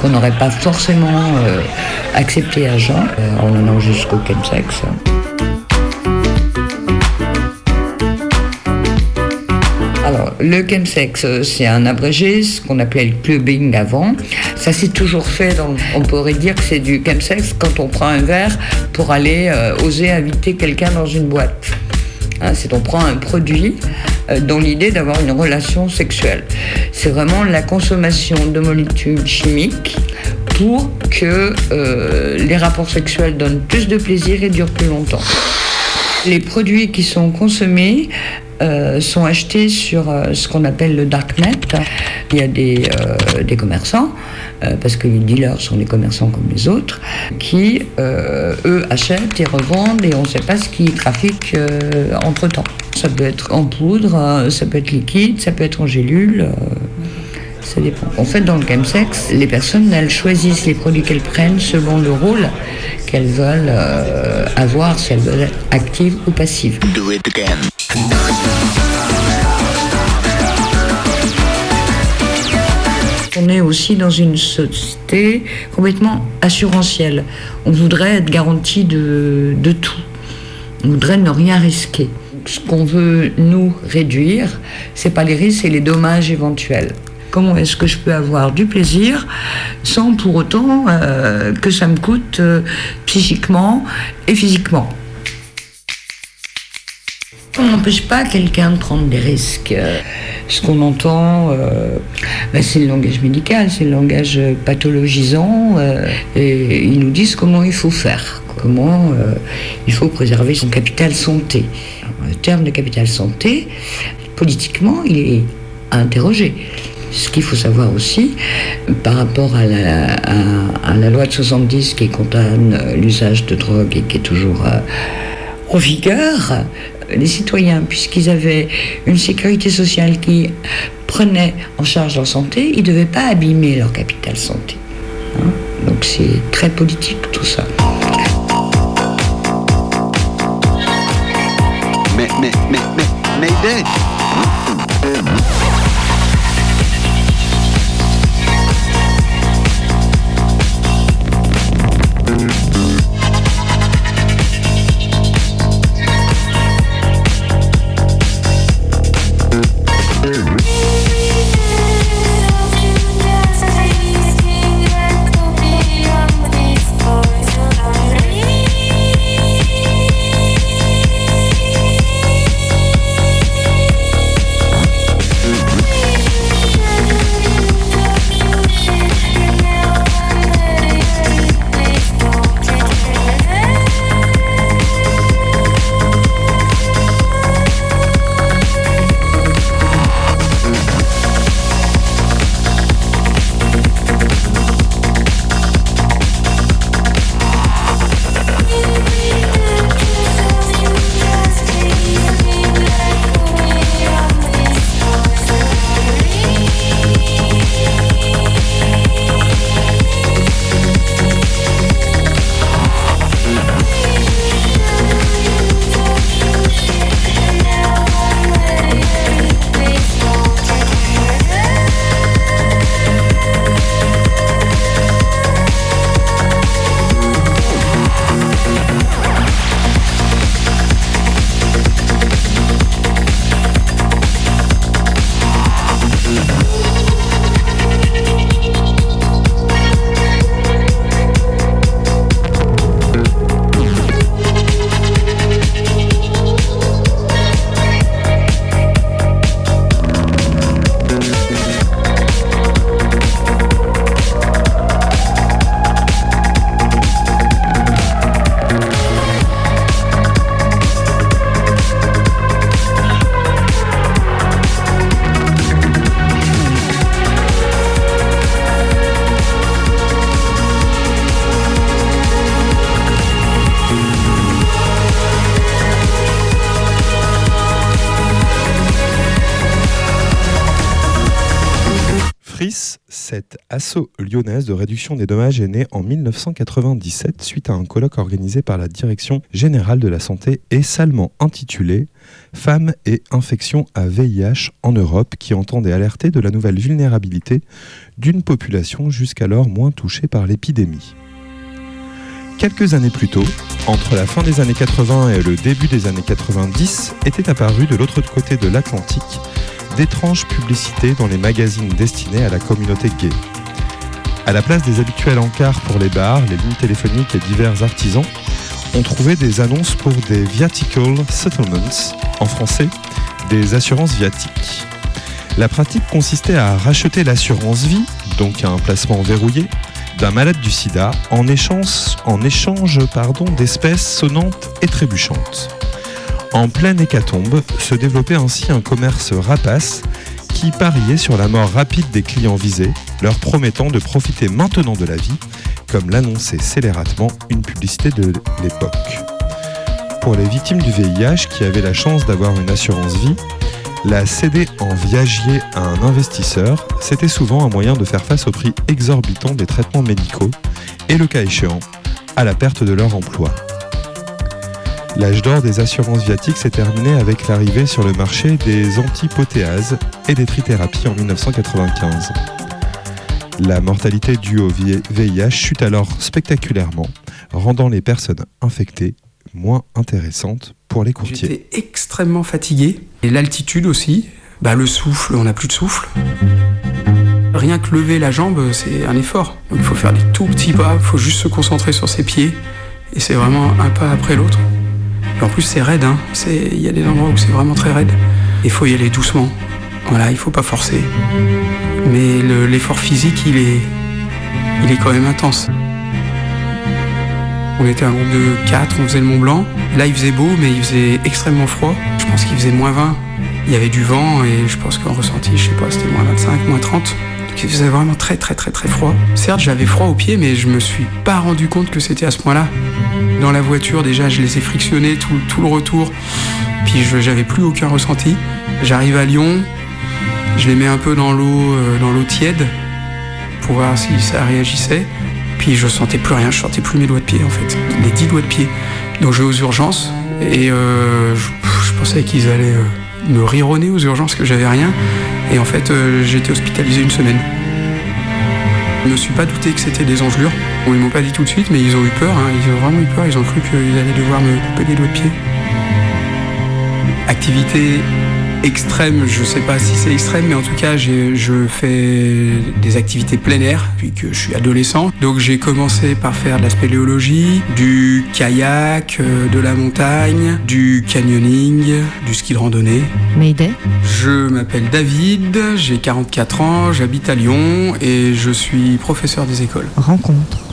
qu'on n'aurait pas forcément acceptées à on en a jusqu'au chemsex. Le chemsex, euh, c'est un abrégé, ce qu'on appelait le clubbing avant. Ça s'est toujours fait, on pourrait dire que c'est du chemsex quand on prend un verre pour aller euh, oser inviter quelqu'un dans une boîte. Hein, c'est on prend un produit euh, dans l'idée d'avoir une relation sexuelle. C'est vraiment la consommation de molécules chimiques pour que euh, les rapports sexuels donnent plus de plaisir et durent plus longtemps. Les produits qui sont consommés euh, sont achetés sur euh, ce qu'on appelle le darknet. Il y a des, euh, des commerçants, parce que les dealers sont des commerçants comme les autres, qui, eux, achètent et revendent et on ne sait pas ce qu'ils trafiquent entre-temps. Ça peut être en poudre, ça peut être liquide, ça peut être en gélule. Ça dépend. En fait, dans le chemsex, les personnes, elles choisissent les produits qu'elles prennent selon le rôle qu'elles veulent euh, avoir, si elles veulent être actives ou passives. Do it again. On est aussi dans une société complètement assurantielle. On voudrait être garanti de, de tout. On voudrait ne rien risquer. Ce qu'on veut nous réduire, c'est pas les risques, c'est les dommages éventuels. Comment est-ce que je peux avoir du plaisir sans pour autant euh, que ça me coûte euh, psychiquement et physiquement on n'empêche pas quelqu'un de prendre des risques. Ce qu'on entend, euh, bah, c'est le langage médical, c'est le langage pathologisant. et ils nous disent comment il faut faire, comment il faut préserver son capital santé. Le terme de capital santé, politiquement, il est à interroger. Ce qu'il faut savoir aussi, par rapport à la, loi de 70 qui condamne euh, l'usage de drogue et qui est toujours euh, en vigueur, les citoyens, puisqu'ils avaient une sécurité sociale qui prenait en charge leur santé, ils ne devaient pas abîmer leur capital santé. Hein. Donc c'est très politique tout ça. Asso lyonnaise de réduction des dommages est née en 1997 suite à un colloque organisé par la Direction générale de la santé et salement intitulé Femmes et infections à VIH en Europe qui entendait alerter de la nouvelle vulnérabilité d'une population jusqu'alors moins touchée par l'épidémie. Quelques années plus tôt, entre la fin des années 80 et le début des années 90, étaient apparues de l'autre côté de l'Atlantique d'étranges publicités dans les magazines destinés à la communauté gay. À la place des habituels encarts pour les bars, les lignes téléphoniques et divers artisans, on trouvait des annonces pour des Viatical Settlements, en français, des assurances viatiques. La pratique consistait à racheter l'assurance vie, donc un placement verrouillé, d'un malade du sida en échange, d'espèces sonnantes et trébuchantes. En pleine hécatombe se développait ainsi un commerce rapace qui pariait sur la mort rapide des clients visés, leur promettant de profiter maintenant de la vie, comme l'annonçait scélératement une publicité de l'époque. Pour les victimes du VIH qui avaient la chance d'avoir une assurance vie, la céder en viagier à un investisseur, c'était souvent un moyen de faire face au prix exorbitant des traitements médicaux et, le cas échéant, à la perte de leur emploi. L'âge d'or des assurances viatiques s'est terminé avec l'arrivée sur le marché des antipotéases et des trithérapies en 1995. La mortalité due au VIH chute alors spectaculairement, rendant les personnes infectées moins intéressantes pour les courtiers. J'étais extrêmement fatigué. Et l'altitude aussi. Bah, le souffle, on n'a plus de souffle. Rien que lever la jambe, c'est un effort. Il faut faire des tout petits pas, il faut juste se concentrer sur ses pieds. Et c'est vraiment un pas après l'autre. En plus, c'est raide. Hein. Il y a des endroits où c'est vraiment très raide. Il faut y aller doucement. Voilà, il faut pas forcer. Mais l'effort physique, il est, il est quand même intense. On était un groupe de 4, on faisait le Mont Blanc. Là, il faisait beau, mais il faisait extrêmement froid. Je pense qu'il faisait moins 20. Il y avait du vent et je pense qu'en ressenti, je sais pas, c'était moins 25, moins 30. Il faisait vraiment très très très très froid. Certes, j'avais froid aux pieds, mais je me suis pas rendu compte que c'était à ce point-là. Dans la voiture, déjà, je les ai frictionnés tout, le retour. Puis j'avais plus aucun ressenti. J'arrive à Lyon, je les mets un peu dans l'eau euh, dans l'eau tiède pour voir si ça réagissait. Puis je sentais plus rien, je sentais plus mes doigts de pied en fait, les 10 doigts de pied. Donc je vais aux urgences et euh, je, je, pensais qu'ils allaient euh, me rironner aux urgences que j'avais rien. Et en fait, euh, j'ai hospitalisé une semaine. Je me suis pas douté que c'était des engelures. Bon, ils m'ont pas dit tout de suite, mais ils ont eu peur. Hein. Ils ont vraiment eu peur. Ils ont cru qu'ils allaient devoir me couper les doigts de pied. Activité extrême, je sais pas si c'est extrême, mais en tout cas, je fais des activités plein air depuis que je suis adolescent. Donc j'ai commencé par faire de la spéléologie, du kayak, euh, de la montagne, du canyoning, du ski de randonnée. Mayday Je m'appelle David, j'ai 44 ans, j'habite à Lyon et je suis professeur des écoles. Rencontre.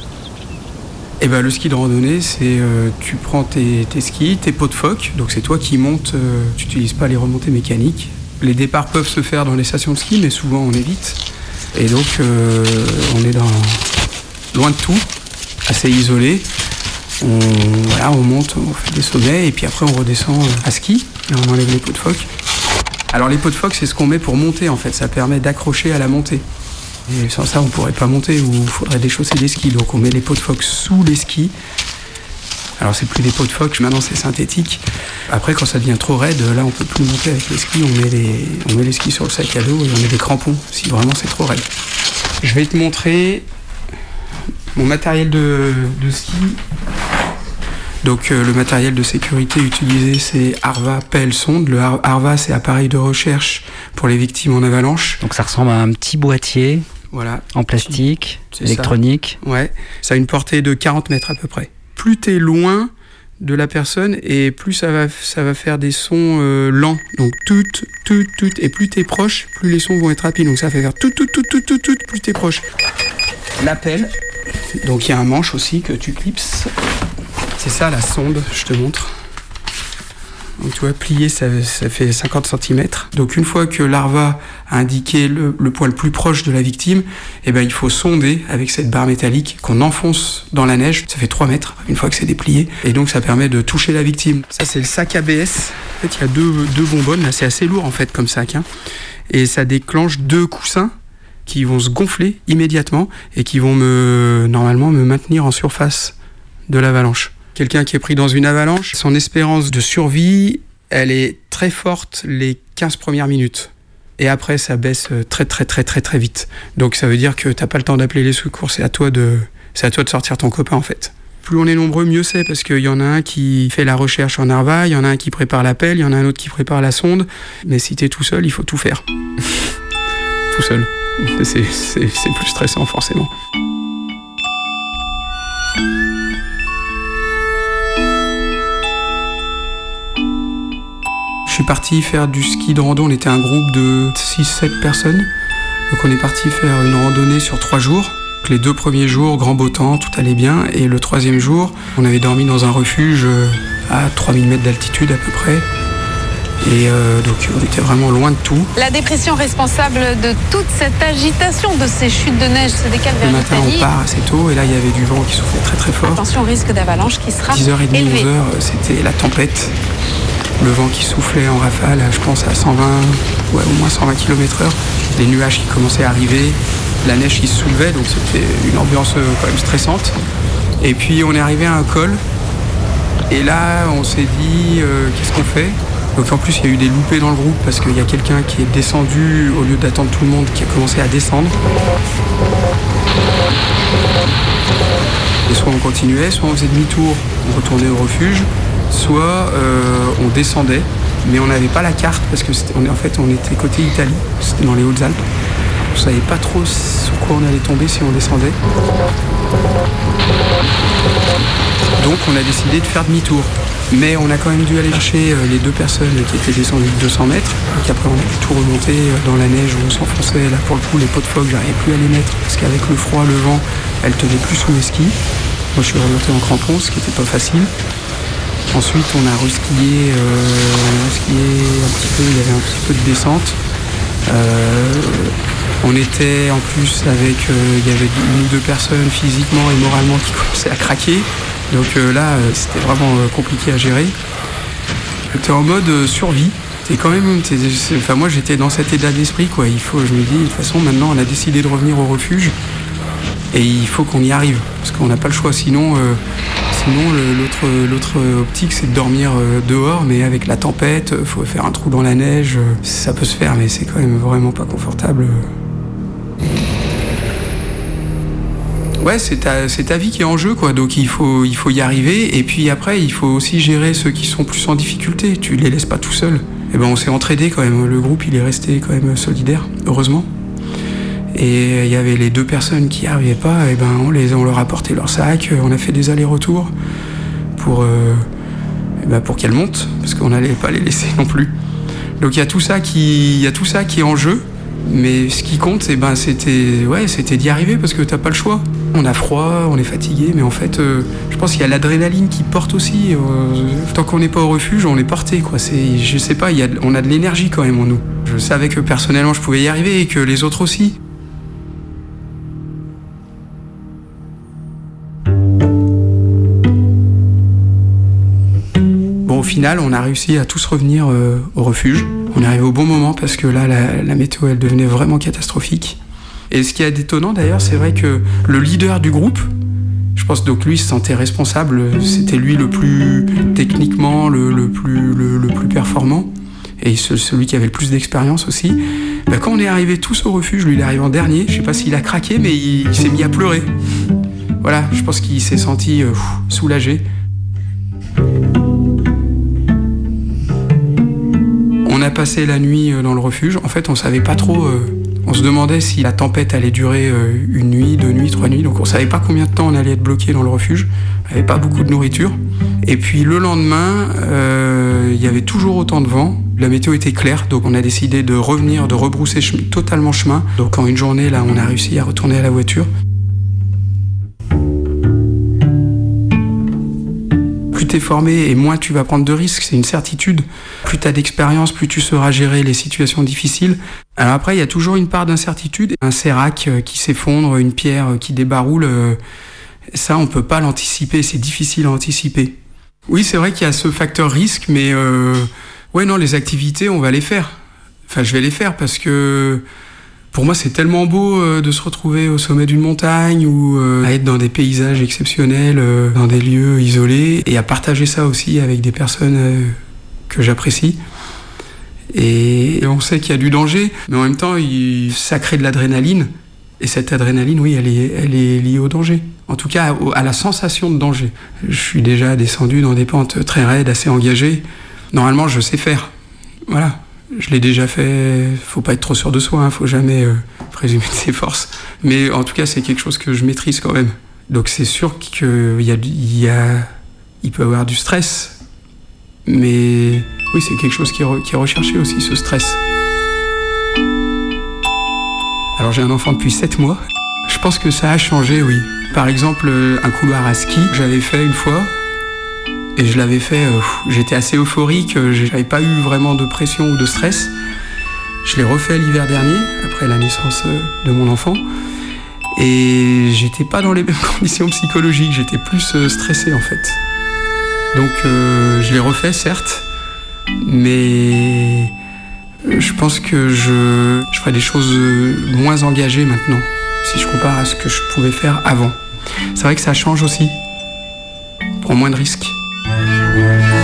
Et ben, le ski de randonnée, c'est euh, tu prends tes, skis, tes pots de phoque, donc c'est toi qui montes, euh, tu n'utilises pas les remontées mécaniques. Les départs peuvent se faire dans les stations de ski, mais souvent on évite. Et donc euh, on est loin de tout, assez isolé. On, on monte, on fait des sommets, et puis après on redescend à ski, et on enlève les pots de phoque. Alors les pots de phoque, c'est ce qu'on met pour monter en fait, ça permet d'accrocher à la montée. Sans ça, on pourrait pas monter ou il faudrait déchausser des skis. Donc on met les pots de phoque sous les skis. Alors c'est plus des pots de phoque, maintenant c'est synthétique. Après quand ça devient trop raide, là on peut plus monter avec les skis, on met les, on met les skis sur le sac à dos et on met des crampons si vraiment c'est trop raide. Je vais te montrer mon matériel de, de ski. Donc euh, le matériel de sécurité utilisé c'est Arva pelle sonde. Le Ar Arva c'est appareil de recherche pour les victimes en avalanche. Donc ça ressemble à un petit boîtier voilà. en plastique, électronique. Ça. Ouais, ça a une portée de 40 mètres à peu près. Plus t'es loin de la personne et plus ça va, ça va faire des sons euh, lents. Donc tout, tout, tout. Et plus t'es proche, plus les sons vont être rapides. Donc ça fait faire tout, tout, tout, tout, tout, tout, plus t'es proche. L'appel. Donc il y a un manche aussi que tu clipses. C'est ça la sonde, je te montre. Donc tu vois, plier, ça, fait 50 cm. Donc une fois que l'arva a indiqué le, le, le plus proche de la victime, eh ben, il faut sonder avec cette barre métallique qu'on enfonce dans la neige. Ça fait 3 mètres une fois que c'est déplié. Et donc ça permet de toucher la victime. Ça c'est le sac ABS. En fait, il y a deux, bonbonnes. Là, c'est assez lourd en fait comme sac. Hein. Et ça déclenche deux coussins qui vont se gonfler immédiatement et qui vont me, normalement me maintenir en surface de l'avalanche. Quelqu'un qui est pris dans une avalanche, son espérance de survie, elle est très forte les 15 premières minutes. Et après, ça baisse très très très très très vite. Donc ça veut dire que t'as pas le temps d'appeler les secours, c'est à toi de, c'est à toi de sortir ton copain en fait. Plus on est nombreux, mieux c'est, parce qu'il y en a un qui fait la recherche en Arva, il y en a un qui prépare l'appel, il y en a un autre qui prépare la sonde. Mais si t'es tout seul, il faut tout faire. tout seul. C'est plus stressant forcément. Je suis parti faire du ski de rando, on était un groupe de 6-7 personnes. Donc on est parti faire une randonnée sur 3 jours. Les deux premiers jours, grand beau temps, tout allait bien. Et le troisième jour, on avait dormi dans un refuge euh, à 3000 mètres d'altitude à peu près. Et euh, donc on était vraiment loin de tout. La dépression responsable de toute cette agitation, de ces chutes de neige, se décale vers Le matin, on part assez tôt et là, il y avait du vent qui soufflait très très fort. Attention au risque d'avalanche qui sera 10h30, élevé. 11h, c'était la tempête. Le vent qui soufflait en rafale, je pense à 120, ouais, au moins 120 km/h. Les nuages qui commençaient à arriver, la neige qui se soulevait, donc c'était une ambiance euh, quand même stressante. Et puis on est arrivé à un col, et là on s'est dit euh, qu'est-ce qu'on fait? Donc en plus il y a eu des loupés dans le groupe parce qu'il y a quelqu'un qui est descendu au lieu d'attendre tout le monde, qui a commencé à descendre. Et soit on continuait, soit on faisait demi-tour, on retournait au refuge, soit euh, on descendait, mais on n'avait pas la carte parce que en fait on était côté Italie, c'était dans les Hautes-Alpes. On savait pas trop sur quoi on allait tomber si on descendait. Donc on a décidé de faire demi-tour. Mais on a quand même dû aller chercher euh, les deux personnes qui étaient descendues de 200 mètres. Donc après on a pu tout remonter euh, dans la neige où on s'enfonçait. Là pour le coup les pots de phoque j'arrivais plus à les mettre parce qu'avec le froid, le vent, elles tenaient plus sous mes skis. Moi je suis remonté en crampons, ce qui n'était pas facile. Ensuite on a reskié, euh, un petit peu, il y avait un petit peu de descente. Euh, on était en plus avec, euh, il y avait une ou deux personnes physiquement et moralement qui commençaient à craquer. Donc euh, là, c'était vraiment compliqué à gérer. J'étais en mode survie. Quand même, enfin moi j'étais dans cet état d'esprit quoi. Il faut, je me dis de toute façon maintenant on a décidé de revenir au refuge et il faut qu'on y arrive parce qu'on n'a pas le choix. Sinon, sinon l'autre optique c'est de dormir euh, dehors, mais avec la tempête, euh, faut faire un trou dans la neige. euh, Ça peut se faire, mais c'est quand même vraiment pas confortable. Ouais, c'est ta, ta vie qui est en jeu, quoi. Donc il faut, y arriver. Et puis après, il faut aussi gérer ceux qui sont plus en difficulté. Tu les laisses pas tout seuls. Et ben, on s'est entraidé quand même. Le groupe, il est resté quand même solidaire, heureusement. Et il y avait les deux personnes qui arrivaient pas. Et ben, on les, on leur a apporté leur sac. On a fait des allers-retours pour, euh, ben, pour qu'elles montent, parce qu'on n'allait pas les laisser non plus. Donc il y a tout ça qui, y a tout ça qui est en jeu. Mais ce qui compte, c'est ben, c'était ouais, d'y arriver parce que t'as pas le choix. On a froid, on est fatigué, mais en fait, euh, je pense qu'il y a l'adrénaline qui porte aussi. euh, tant qu'on n'est pas au refuge, on est porté, quoi. C'est, je sais pas, y a, on a de l'énergie quand même en nous. Je savais que personnellement, je pouvais y arriver et que les autres aussi. Final, on a réussi à tous revenir euh, au refuge. On est arrivé au bon moment parce que là, la, météo, elle devenait vraiment catastrophique. Et ce qui est détonnant d'ailleurs, c'est vrai que le leader du groupe, je pense donc lui se sentait responsable, c'était lui le plus techniquement, le, plus, le, plus performant, et ce- celui qui avait le plus d'expérience aussi. Bah, quand on est arrivé tous au refuge, lui il est arrivé en dernier, je sais pas s'il a craqué, mais il, s'est mis à pleurer. Voilà, je pense qu'il s'est senti euh, soulagé. On a passé la nuit euh, dans le refuge. En fait, on savait pas trop. euh, on se demandait si la tempête allait durer euh, une nuit, deux nuits, trois nuits. Donc on savait pas combien de temps on allait être bloqué dans le refuge. Il n'y avait pas beaucoup de nourriture. Et puis le lendemain, il y avait toujours autant de vent. La météo était claire, donc on a décidé de revenir, de rebrousser totalement chemin. Donc en une journée, là, on a réussi à retourner à la voiture. Formé et moins tu vas prendre de risques, c'est une certitude. Plus t'as d'expérience, plus tu sauras gérer les situations difficiles. Alors après, il y a toujours une part d'incertitude. Un sérac euh, qui s'effondre, une pierre euh, qui débaroule, euh, ça on peut pas l'anticiper, c'est difficile à anticiper. Oui, c'est vrai qu'il y a ce facteur risque, mais ouais non, les activités, on va les faire. Enfin, je vais les faire parce que Pour moi, c'est tellement beau euh, de se retrouver au sommet d'une montagne ou euh, à être dans des paysages exceptionnels, euh, dans des lieux isolés, et à partager ça aussi avec des personnes que j'apprécie. Et on sait qu'il y a du danger, mais en même temps, il, ça crée de l'adrénaline. Et cette adrénaline, oui, elle est, liée au danger. En tout cas, à la sensation de danger. Je suis déjà descendu dans des pentes très raides, assez engagées. Normalement, je sais faire. Voilà. Je l'ai déjà fait. Faut pas être trop sûr de soi. Hein. Faut jamais euh, présumer de ses forces. Mais en tout cas, c'est quelque chose que je maîtrise quand même. Donc c'est sûr qu'il y a, y il peut avoir du stress. Mais oui, c'est quelque chose qui est, re- qui est recherché aussi, ce stress. Alors j'ai un enfant depuis 7 mois. Je pense que ça a changé, oui. Par exemple, euh, un couloir à ski, que j'avais fait une fois. Et je l'avais fait, euh, j'étais assez euphorique, euh, j'avais pas eu vraiment de pression ou de stress. Je l'ai refait l'hiver dernier, après la naissance euh, de mon enfant. Et j'étais pas dans les mêmes conditions psychologiques, j'étais plus stressé en fait. Donc je l'ai refait certes, mais je pense que je, je ferai des choses moins engagées maintenant, si je compare à ce que je pouvais faire avant. C'est vrai que ça change aussi. On prend moins de risques. Ce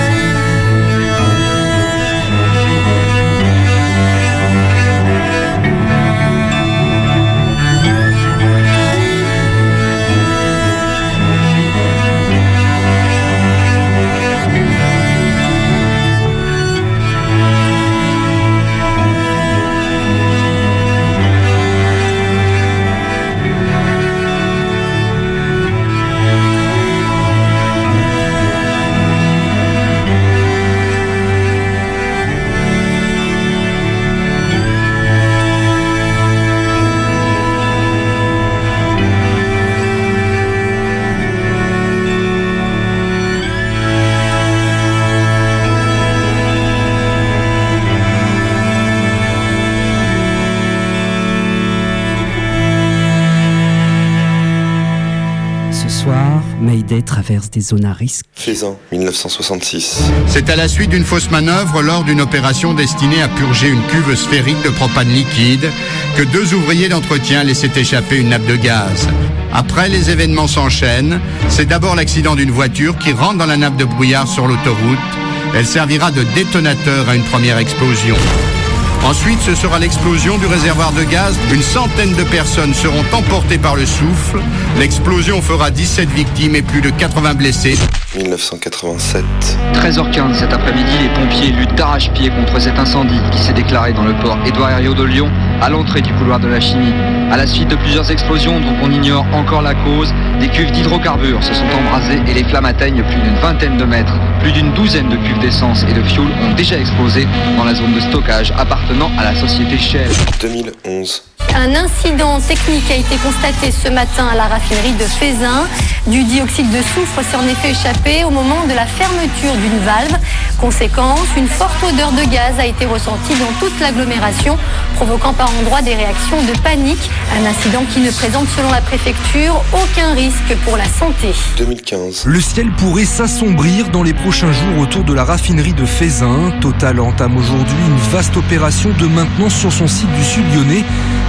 traverse des zones à risque. Faisan, 1966. C'est à la suite d'une fausse manœuvre lors d'une opération destinée à purger une cuve sphérique de propane liquide que deux ouvriers d'entretien laissaient échapper une nappe de gaz. Après, les événements s'enchaînent. C'est d'abord l'accident d'une voiture qui rentre dans la nappe de brouillard sur l'autoroute. Elle servira de détonateur à une première explosion. Ensuite, ce sera l'explosion du réservoir de gaz. Une centaine de personnes seront emportées par le souffle. L'explosion fera 17 victimes et plus de 80 blessés. 1987. 13h15 cet après-midi, les pompiers luttent d'arrache-pied contre cet incendie qui s'est déclaré dans le port Édouard Herriot de Lyon, à l'entrée du couloir de la chimie. À la suite de plusieurs explosions dont on ignore encore la cause, des cuves d'hydrocarbures se sont embrasées et les flammes atteignent plus d'une vingtaine de mètres. Plus d'une douzaine de cuves d'essence et de fioul ont déjà explosé dans la zone de stockage appartenant à la société Shell. 2011. Un incident technique a été constaté ce matin à la raffinerie de Fézin. Du dioxyde de soufre s'est en effet échappé au moment de la fermeture d'une valve. Conséquence, une forte odeur de gaz a été ressentie dans toute l'agglomération, provoquant par endroits des réactions de panique. Un incident qui ne présente selon la préfecture aucun risque pour la santé. 2015. Le ciel pourrait s'assombrir dans les prochains jours autour de la raffinerie de Fézin. Total entame aujourd'hui une vaste opération de maintenance sur son site du sud lyonnais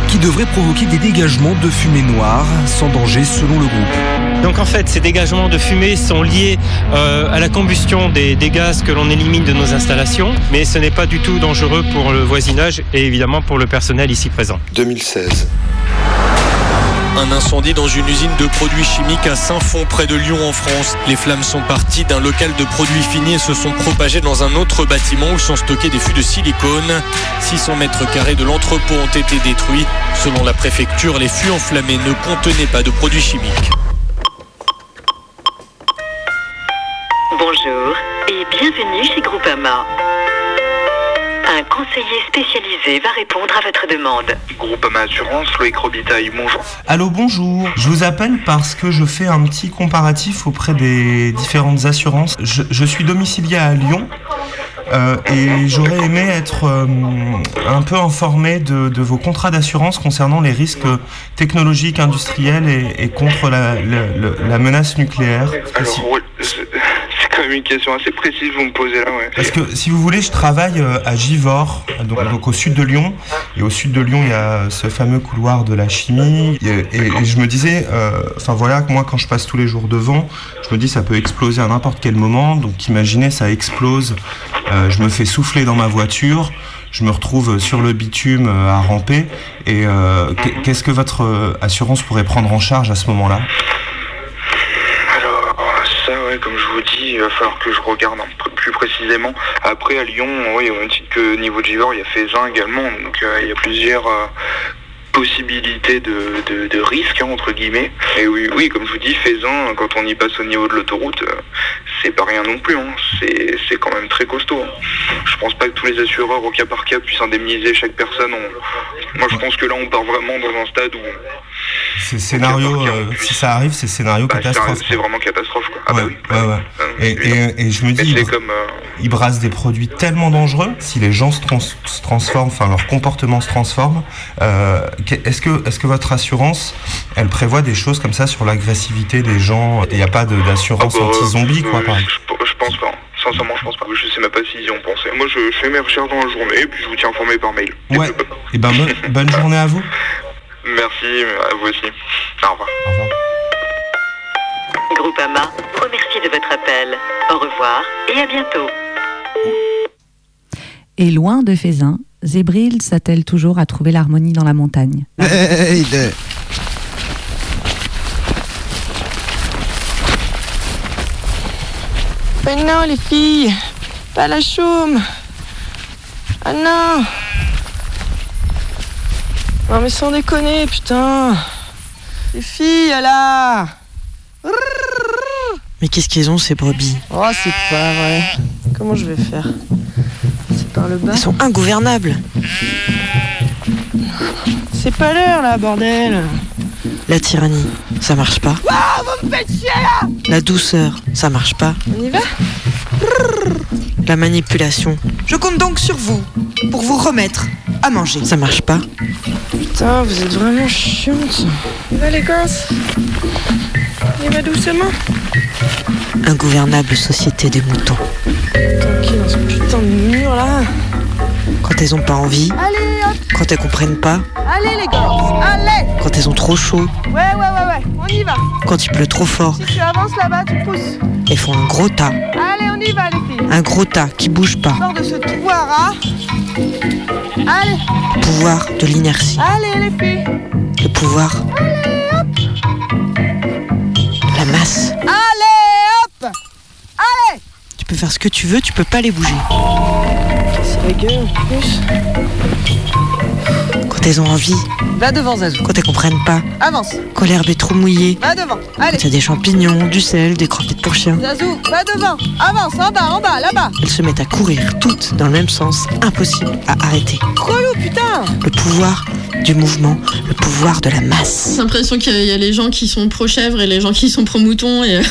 qui devrait provoquer des dégagements de fumée noire sans danger selon le groupe. Donc en fait, ces dégagements de fumée sont liés euh, à la combustion des, des gaz que l'on élimine de nos installations, mais ce n'est pas du tout dangereux pour le voisinage et évidemment pour le personnel ici présent. 2016. Un incendie dans une usine de produits chimiques à Saint-Fond près de Lyon en France. Les flammes sont parties d'un local de produits finis et se sont propagées dans un autre bâtiment où sont stockés des fûts de silicone. 600 mètres carrés de l'entrepôt ont été détruits. Selon la préfecture, les fûts enflammés ne contenaient pas de produits chimiques. Bonjour et bienvenue chez Groupama. Un conseiller spécialisé va répondre à votre demande. Groupama Assurance, Loïc Robitaille, bonjour. Allô, bonjour. Je vous appelle parce que je fais un petit comparatif auprès des différentes assurances. Je, je suis domicilié à Lyon. euh, et j'aurais aimé être euh, un peu informé de, de vos contrats d'assurance concernant les risques technologiques, industriels et, et contre la, la- la- la menace nucléaire. Alors, quand même une question assez précise vous me posez là, ouais. Parce que si vous voulez, je travaille euh, à Givors, donc, donc au sud de Lyon. Et au sud de Lyon, il y a ce fameux couloir de la chimie. Et, et- et je me disais, euh, enfin voilà, moi quand je passe tous les jours devant, je me dis ça peut exploser à n'importe quel moment. Donc imaginez, ça explose. Euh, je me fais souffler dans ma voiture. Je me retrouve sur le bitume à ramper. Et euh, qu'est- qu'est-ce que votre assurance pourrait prendre en charge à ce moment-là? Ouais, comme je vous dis, il va falloir que je regarde un peu plus précisément. Après, à Lyon, oui, au même titre que niveau de Givor, il y a Faisin également. Donc, euh, il y a plusieurs euh, possibilités de, de, risques, hein, entre guillemets. Et oui, oui, comme je vous dis, Faisin, quand on y passe au niveau de l'autoroute, euh, c'est pas rien non plus. hein. C'est c'est quand même très costaud. hein. Je pense pas que tous les assureurs, au cas par cas, puissent indemniser chaque personne. On- Moi, je pense que là, on part vraiment dans un stade où C'est scénario, euh, si ça arrive, c'est scénario bah, catastrophe. c'est vraiment catastrophe. Quoi. Ah bah oui. Ouais, ouais. Et, et- et je me dis, ils, comme, euh, ils brassent des produits tellement dangereux. Si les gens se, trans- se transforment, enfin leur comportement se transforme, euh, est-ce que, est-ce que votre assurance, elle prévoit des choses comme ça sur l'agressivité des gens? Il n'y a pas d'assurance Ah bah, anti-zombie, quoi, par exemple. je, je pense pas. Sincèrement, je pense pas. Je sais même pas s'ils y ont pensé. Moi, je, je fais mes recherches dans la journée et puis je vous tiens informé par mail. Ouais. Et ben bonne, bonne journée à vous. Merci, à vous aussi. Au revoir. Au revoir. Groupama vous remercie de votre appel. Au revoir et à bientôt. Et loin de Faisin, Zébril s'attelle toujours à trouver l'harmonie dans la montagne. Mais non, les filles, pas la chaume. Ah non. Non, mais sans déconner, putain. Les filles, là. Mais qu'est-ce qu'ils ont ces brebis? Oh, c'est pas vrai. Comment je vais faire? C'est par le bas. Elles sont ingouvernables. C'est pas l'heure, là, bordel. La tyrannie, ça marche pas. Ah, vous me faites chier, là La douceur, ça marche pas. On y va? La manipulation, Je compte donc sur vous pour vous remettre à manger. ça marche pas. Putain, vous êtes vraiment chiante. On va les gosses On y va doucement Ingouvernable société des moutons. Tranquille dans ce putain de mur là. Quand elles ont pas envie, Allez, hop quand elles comprennent pas, Allez les gosses Allez quand elles ont trop chaud, Ouais, ouais, ouais, ouais, on y va. quand il pleut trop fort, Si tu avances là-bas, tu pousses. elles font un gros tas. Allez, on y va les filles. Un gros tas qui bouge pas. Sors de ce trou à Allez, Pouvoir de l'inertie. allez les filles. Le pouvoir de la masse. Allez, hop Allez Tu peux faire ce que tu veux, tu peux pas les bouger. C'est la gueule en plus. Elles ont envie, Va devant Zazou. quand elles comprennent pas, Avance. quand l'herbe est trop mouillée, Va devant. quand Allez. il y a des champignons, du sel, des croquettes pour chiens. Zazou, va devant. Avance, en bas, en bas, là-bas. Elles se mettent à courir toutes dans le même sens, impossible à arrêter. Relou, putain Le pouvoir du mouvement, le pouvoir de la masse. J'ai l'impression qu'il y a les gens qui sont pro-chèvres et les gens qui sont pro-moutons et,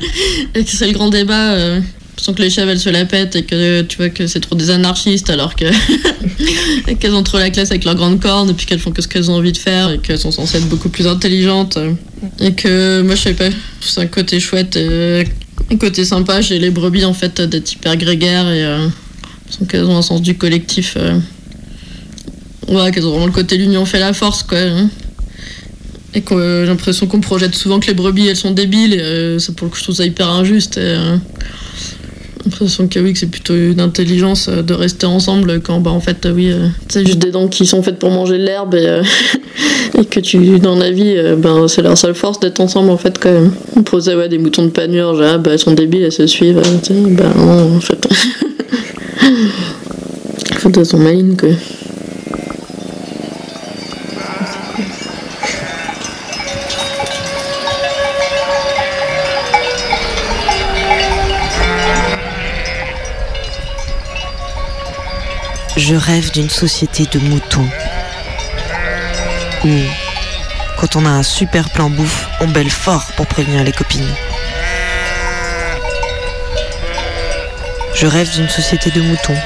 et que c'est le grand débat. Euh, sans que les chèvres elles se la pètent et que tu vois que c'est trop des anarchistes alors que qu'elles ont trop la classe avec leurs grandes cornes et puis qu'elles font que ce qu'elles ont envie de faire et qu'elles sont censées être beaucoup plus intelligentes et que moi je sais pas c'est un côté chouette et un côté sympa chez les brebis en fait d'être hyper grégaires et euh, qu'elles ont un sens du collectif euh, ouais qu'elles ont vraiment le côté l'union fait la force quoi hein. et que euh, j'ai l'impression qu'on projette souvent que les brebis elles sont débiles et euh, ça pour le coup je trouve ça hyper injuste et, euh, l'impression que oui que c'est plutôt une intelligence euh, de rester ensemble quand bah en fait euh, oui euh, c'est juste des dents qui sont faites pour manger de l'herbe et, que tu dans la vie ben c'est leur seule force d'être ensemble en fait quand même. On posait ouais des moutons de panurge ah bah elles sont débiles elles se suivent tu bah non en fait. En fait elles sont malines quoi Je rêve d'une société de moutons. Où, quand on a un super plan bouffe, on belle fort pour prévenir les copines. Je rêve d'une société de moutons.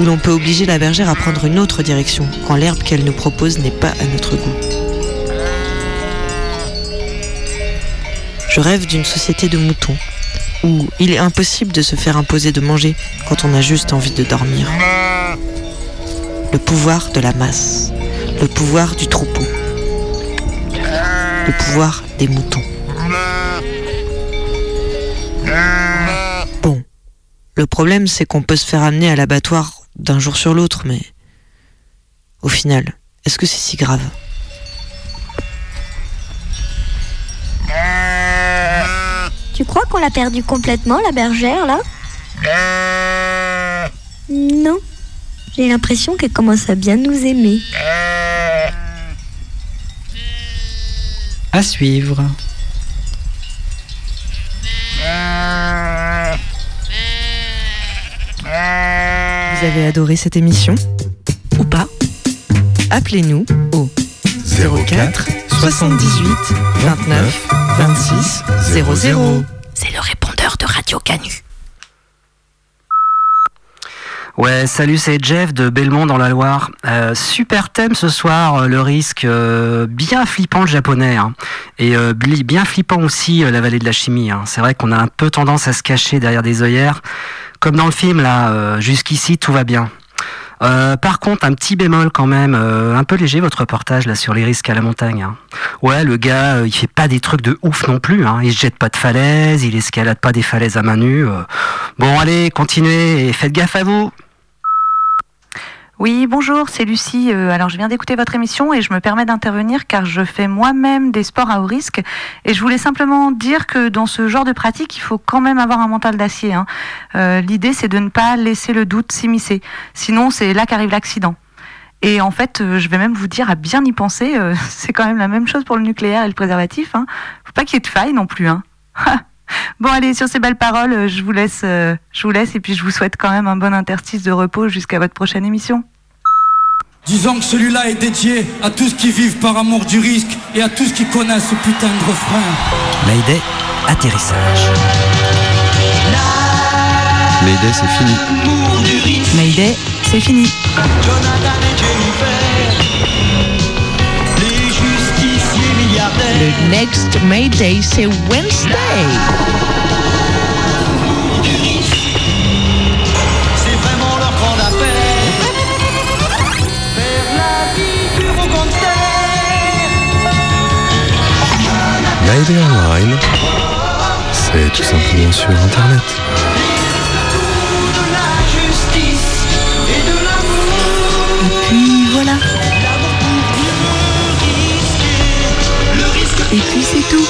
Où l'on peut obliger la bergère à prendre une autre direction quand l'herbe qu'elle nous propose n'est pas à notre goût. Je rêve d'une société de moutons, où il est impossible de se faire imposer de manger quand on a juste envie de dormir. Le pouvoir de la masse, le pouvoir du troupeau, le pouvoir des moutons. Bon, le problème c'est qu'on peut se faire amener à l'abattoir d'un jour sur l'autre, mais au final, est-ce que c'est si grave? Tu crois qu'on l'a perdu complètement, la bergère, là Non. J'ai l'impression qu'elle commence à bien nous aimer. À suivre. Vous avez adoré cette émission? Ou pas? Appelez-nous au 04 78 29 26 00. C'est le répondeur de Radio Canu. Ouais, salut, c'est Jeff de Belmont dans la Loire. Euh, super thème ce soir, euh, le risque euh, bien flippant le japonais. hein. Et euh, bien flippant aussi euh, la vallée de la chimie. hein. C'est vrai qu'on a un peu tendance à se cacher derrière des œillères. Comme dans le film, là, euh, jusqu'ici, tout va bien. Euh, par contre, un petit bémol quand même, euh, un peu léger votre reportage là sur les risques à la montagne. hein. Ouais, le gars, euh, il fait pas des trucs de ouf non plus. Hein. Il jette pas de falaise, il escalade pas des falaises à main nue. Bon, allez, continuez et faites gaffe à vous. Oui, bonjour, c'est Lucie. Euh, alors, je viens d'écouter votre émission et je me permets d'intervenir car je fais moi-même des sports à haut risque. Et je voulais simplement dire que dans ce genre de pratique, il faut quand même avoir un mental d'acier. hein. Euh, L'idée, c'est de ne pas laisser le doute s'immiscer. Sinon, c'est là qu'arrive l'accident. Et en fait, euh, je vais même vous dire à bien y penser, c'est quand même la même chose pour le nucléaire et le préservatif. Hein. Faut pas qu'il y ait de faille non plus. Hein. Bon allez, sur ces belles paroles, euh, je vous laisse, euh, je vous laisse et puis je vous souhaite quand même un bon interstice de repos jusqu'à votre prochaine émission. Disons que celui-là est dédié à tous qui vivent par amour du risque et à tous qui connaissent ce putain de refrain. Mayday, atterrissage. Mayday, c'est fini. Mayday, c'est fini. Le next Mayday, c'est Wednesday. C'est vraiment leur grande la vie Online, c'est tout simplement sur Internet. Et puis c'est tout.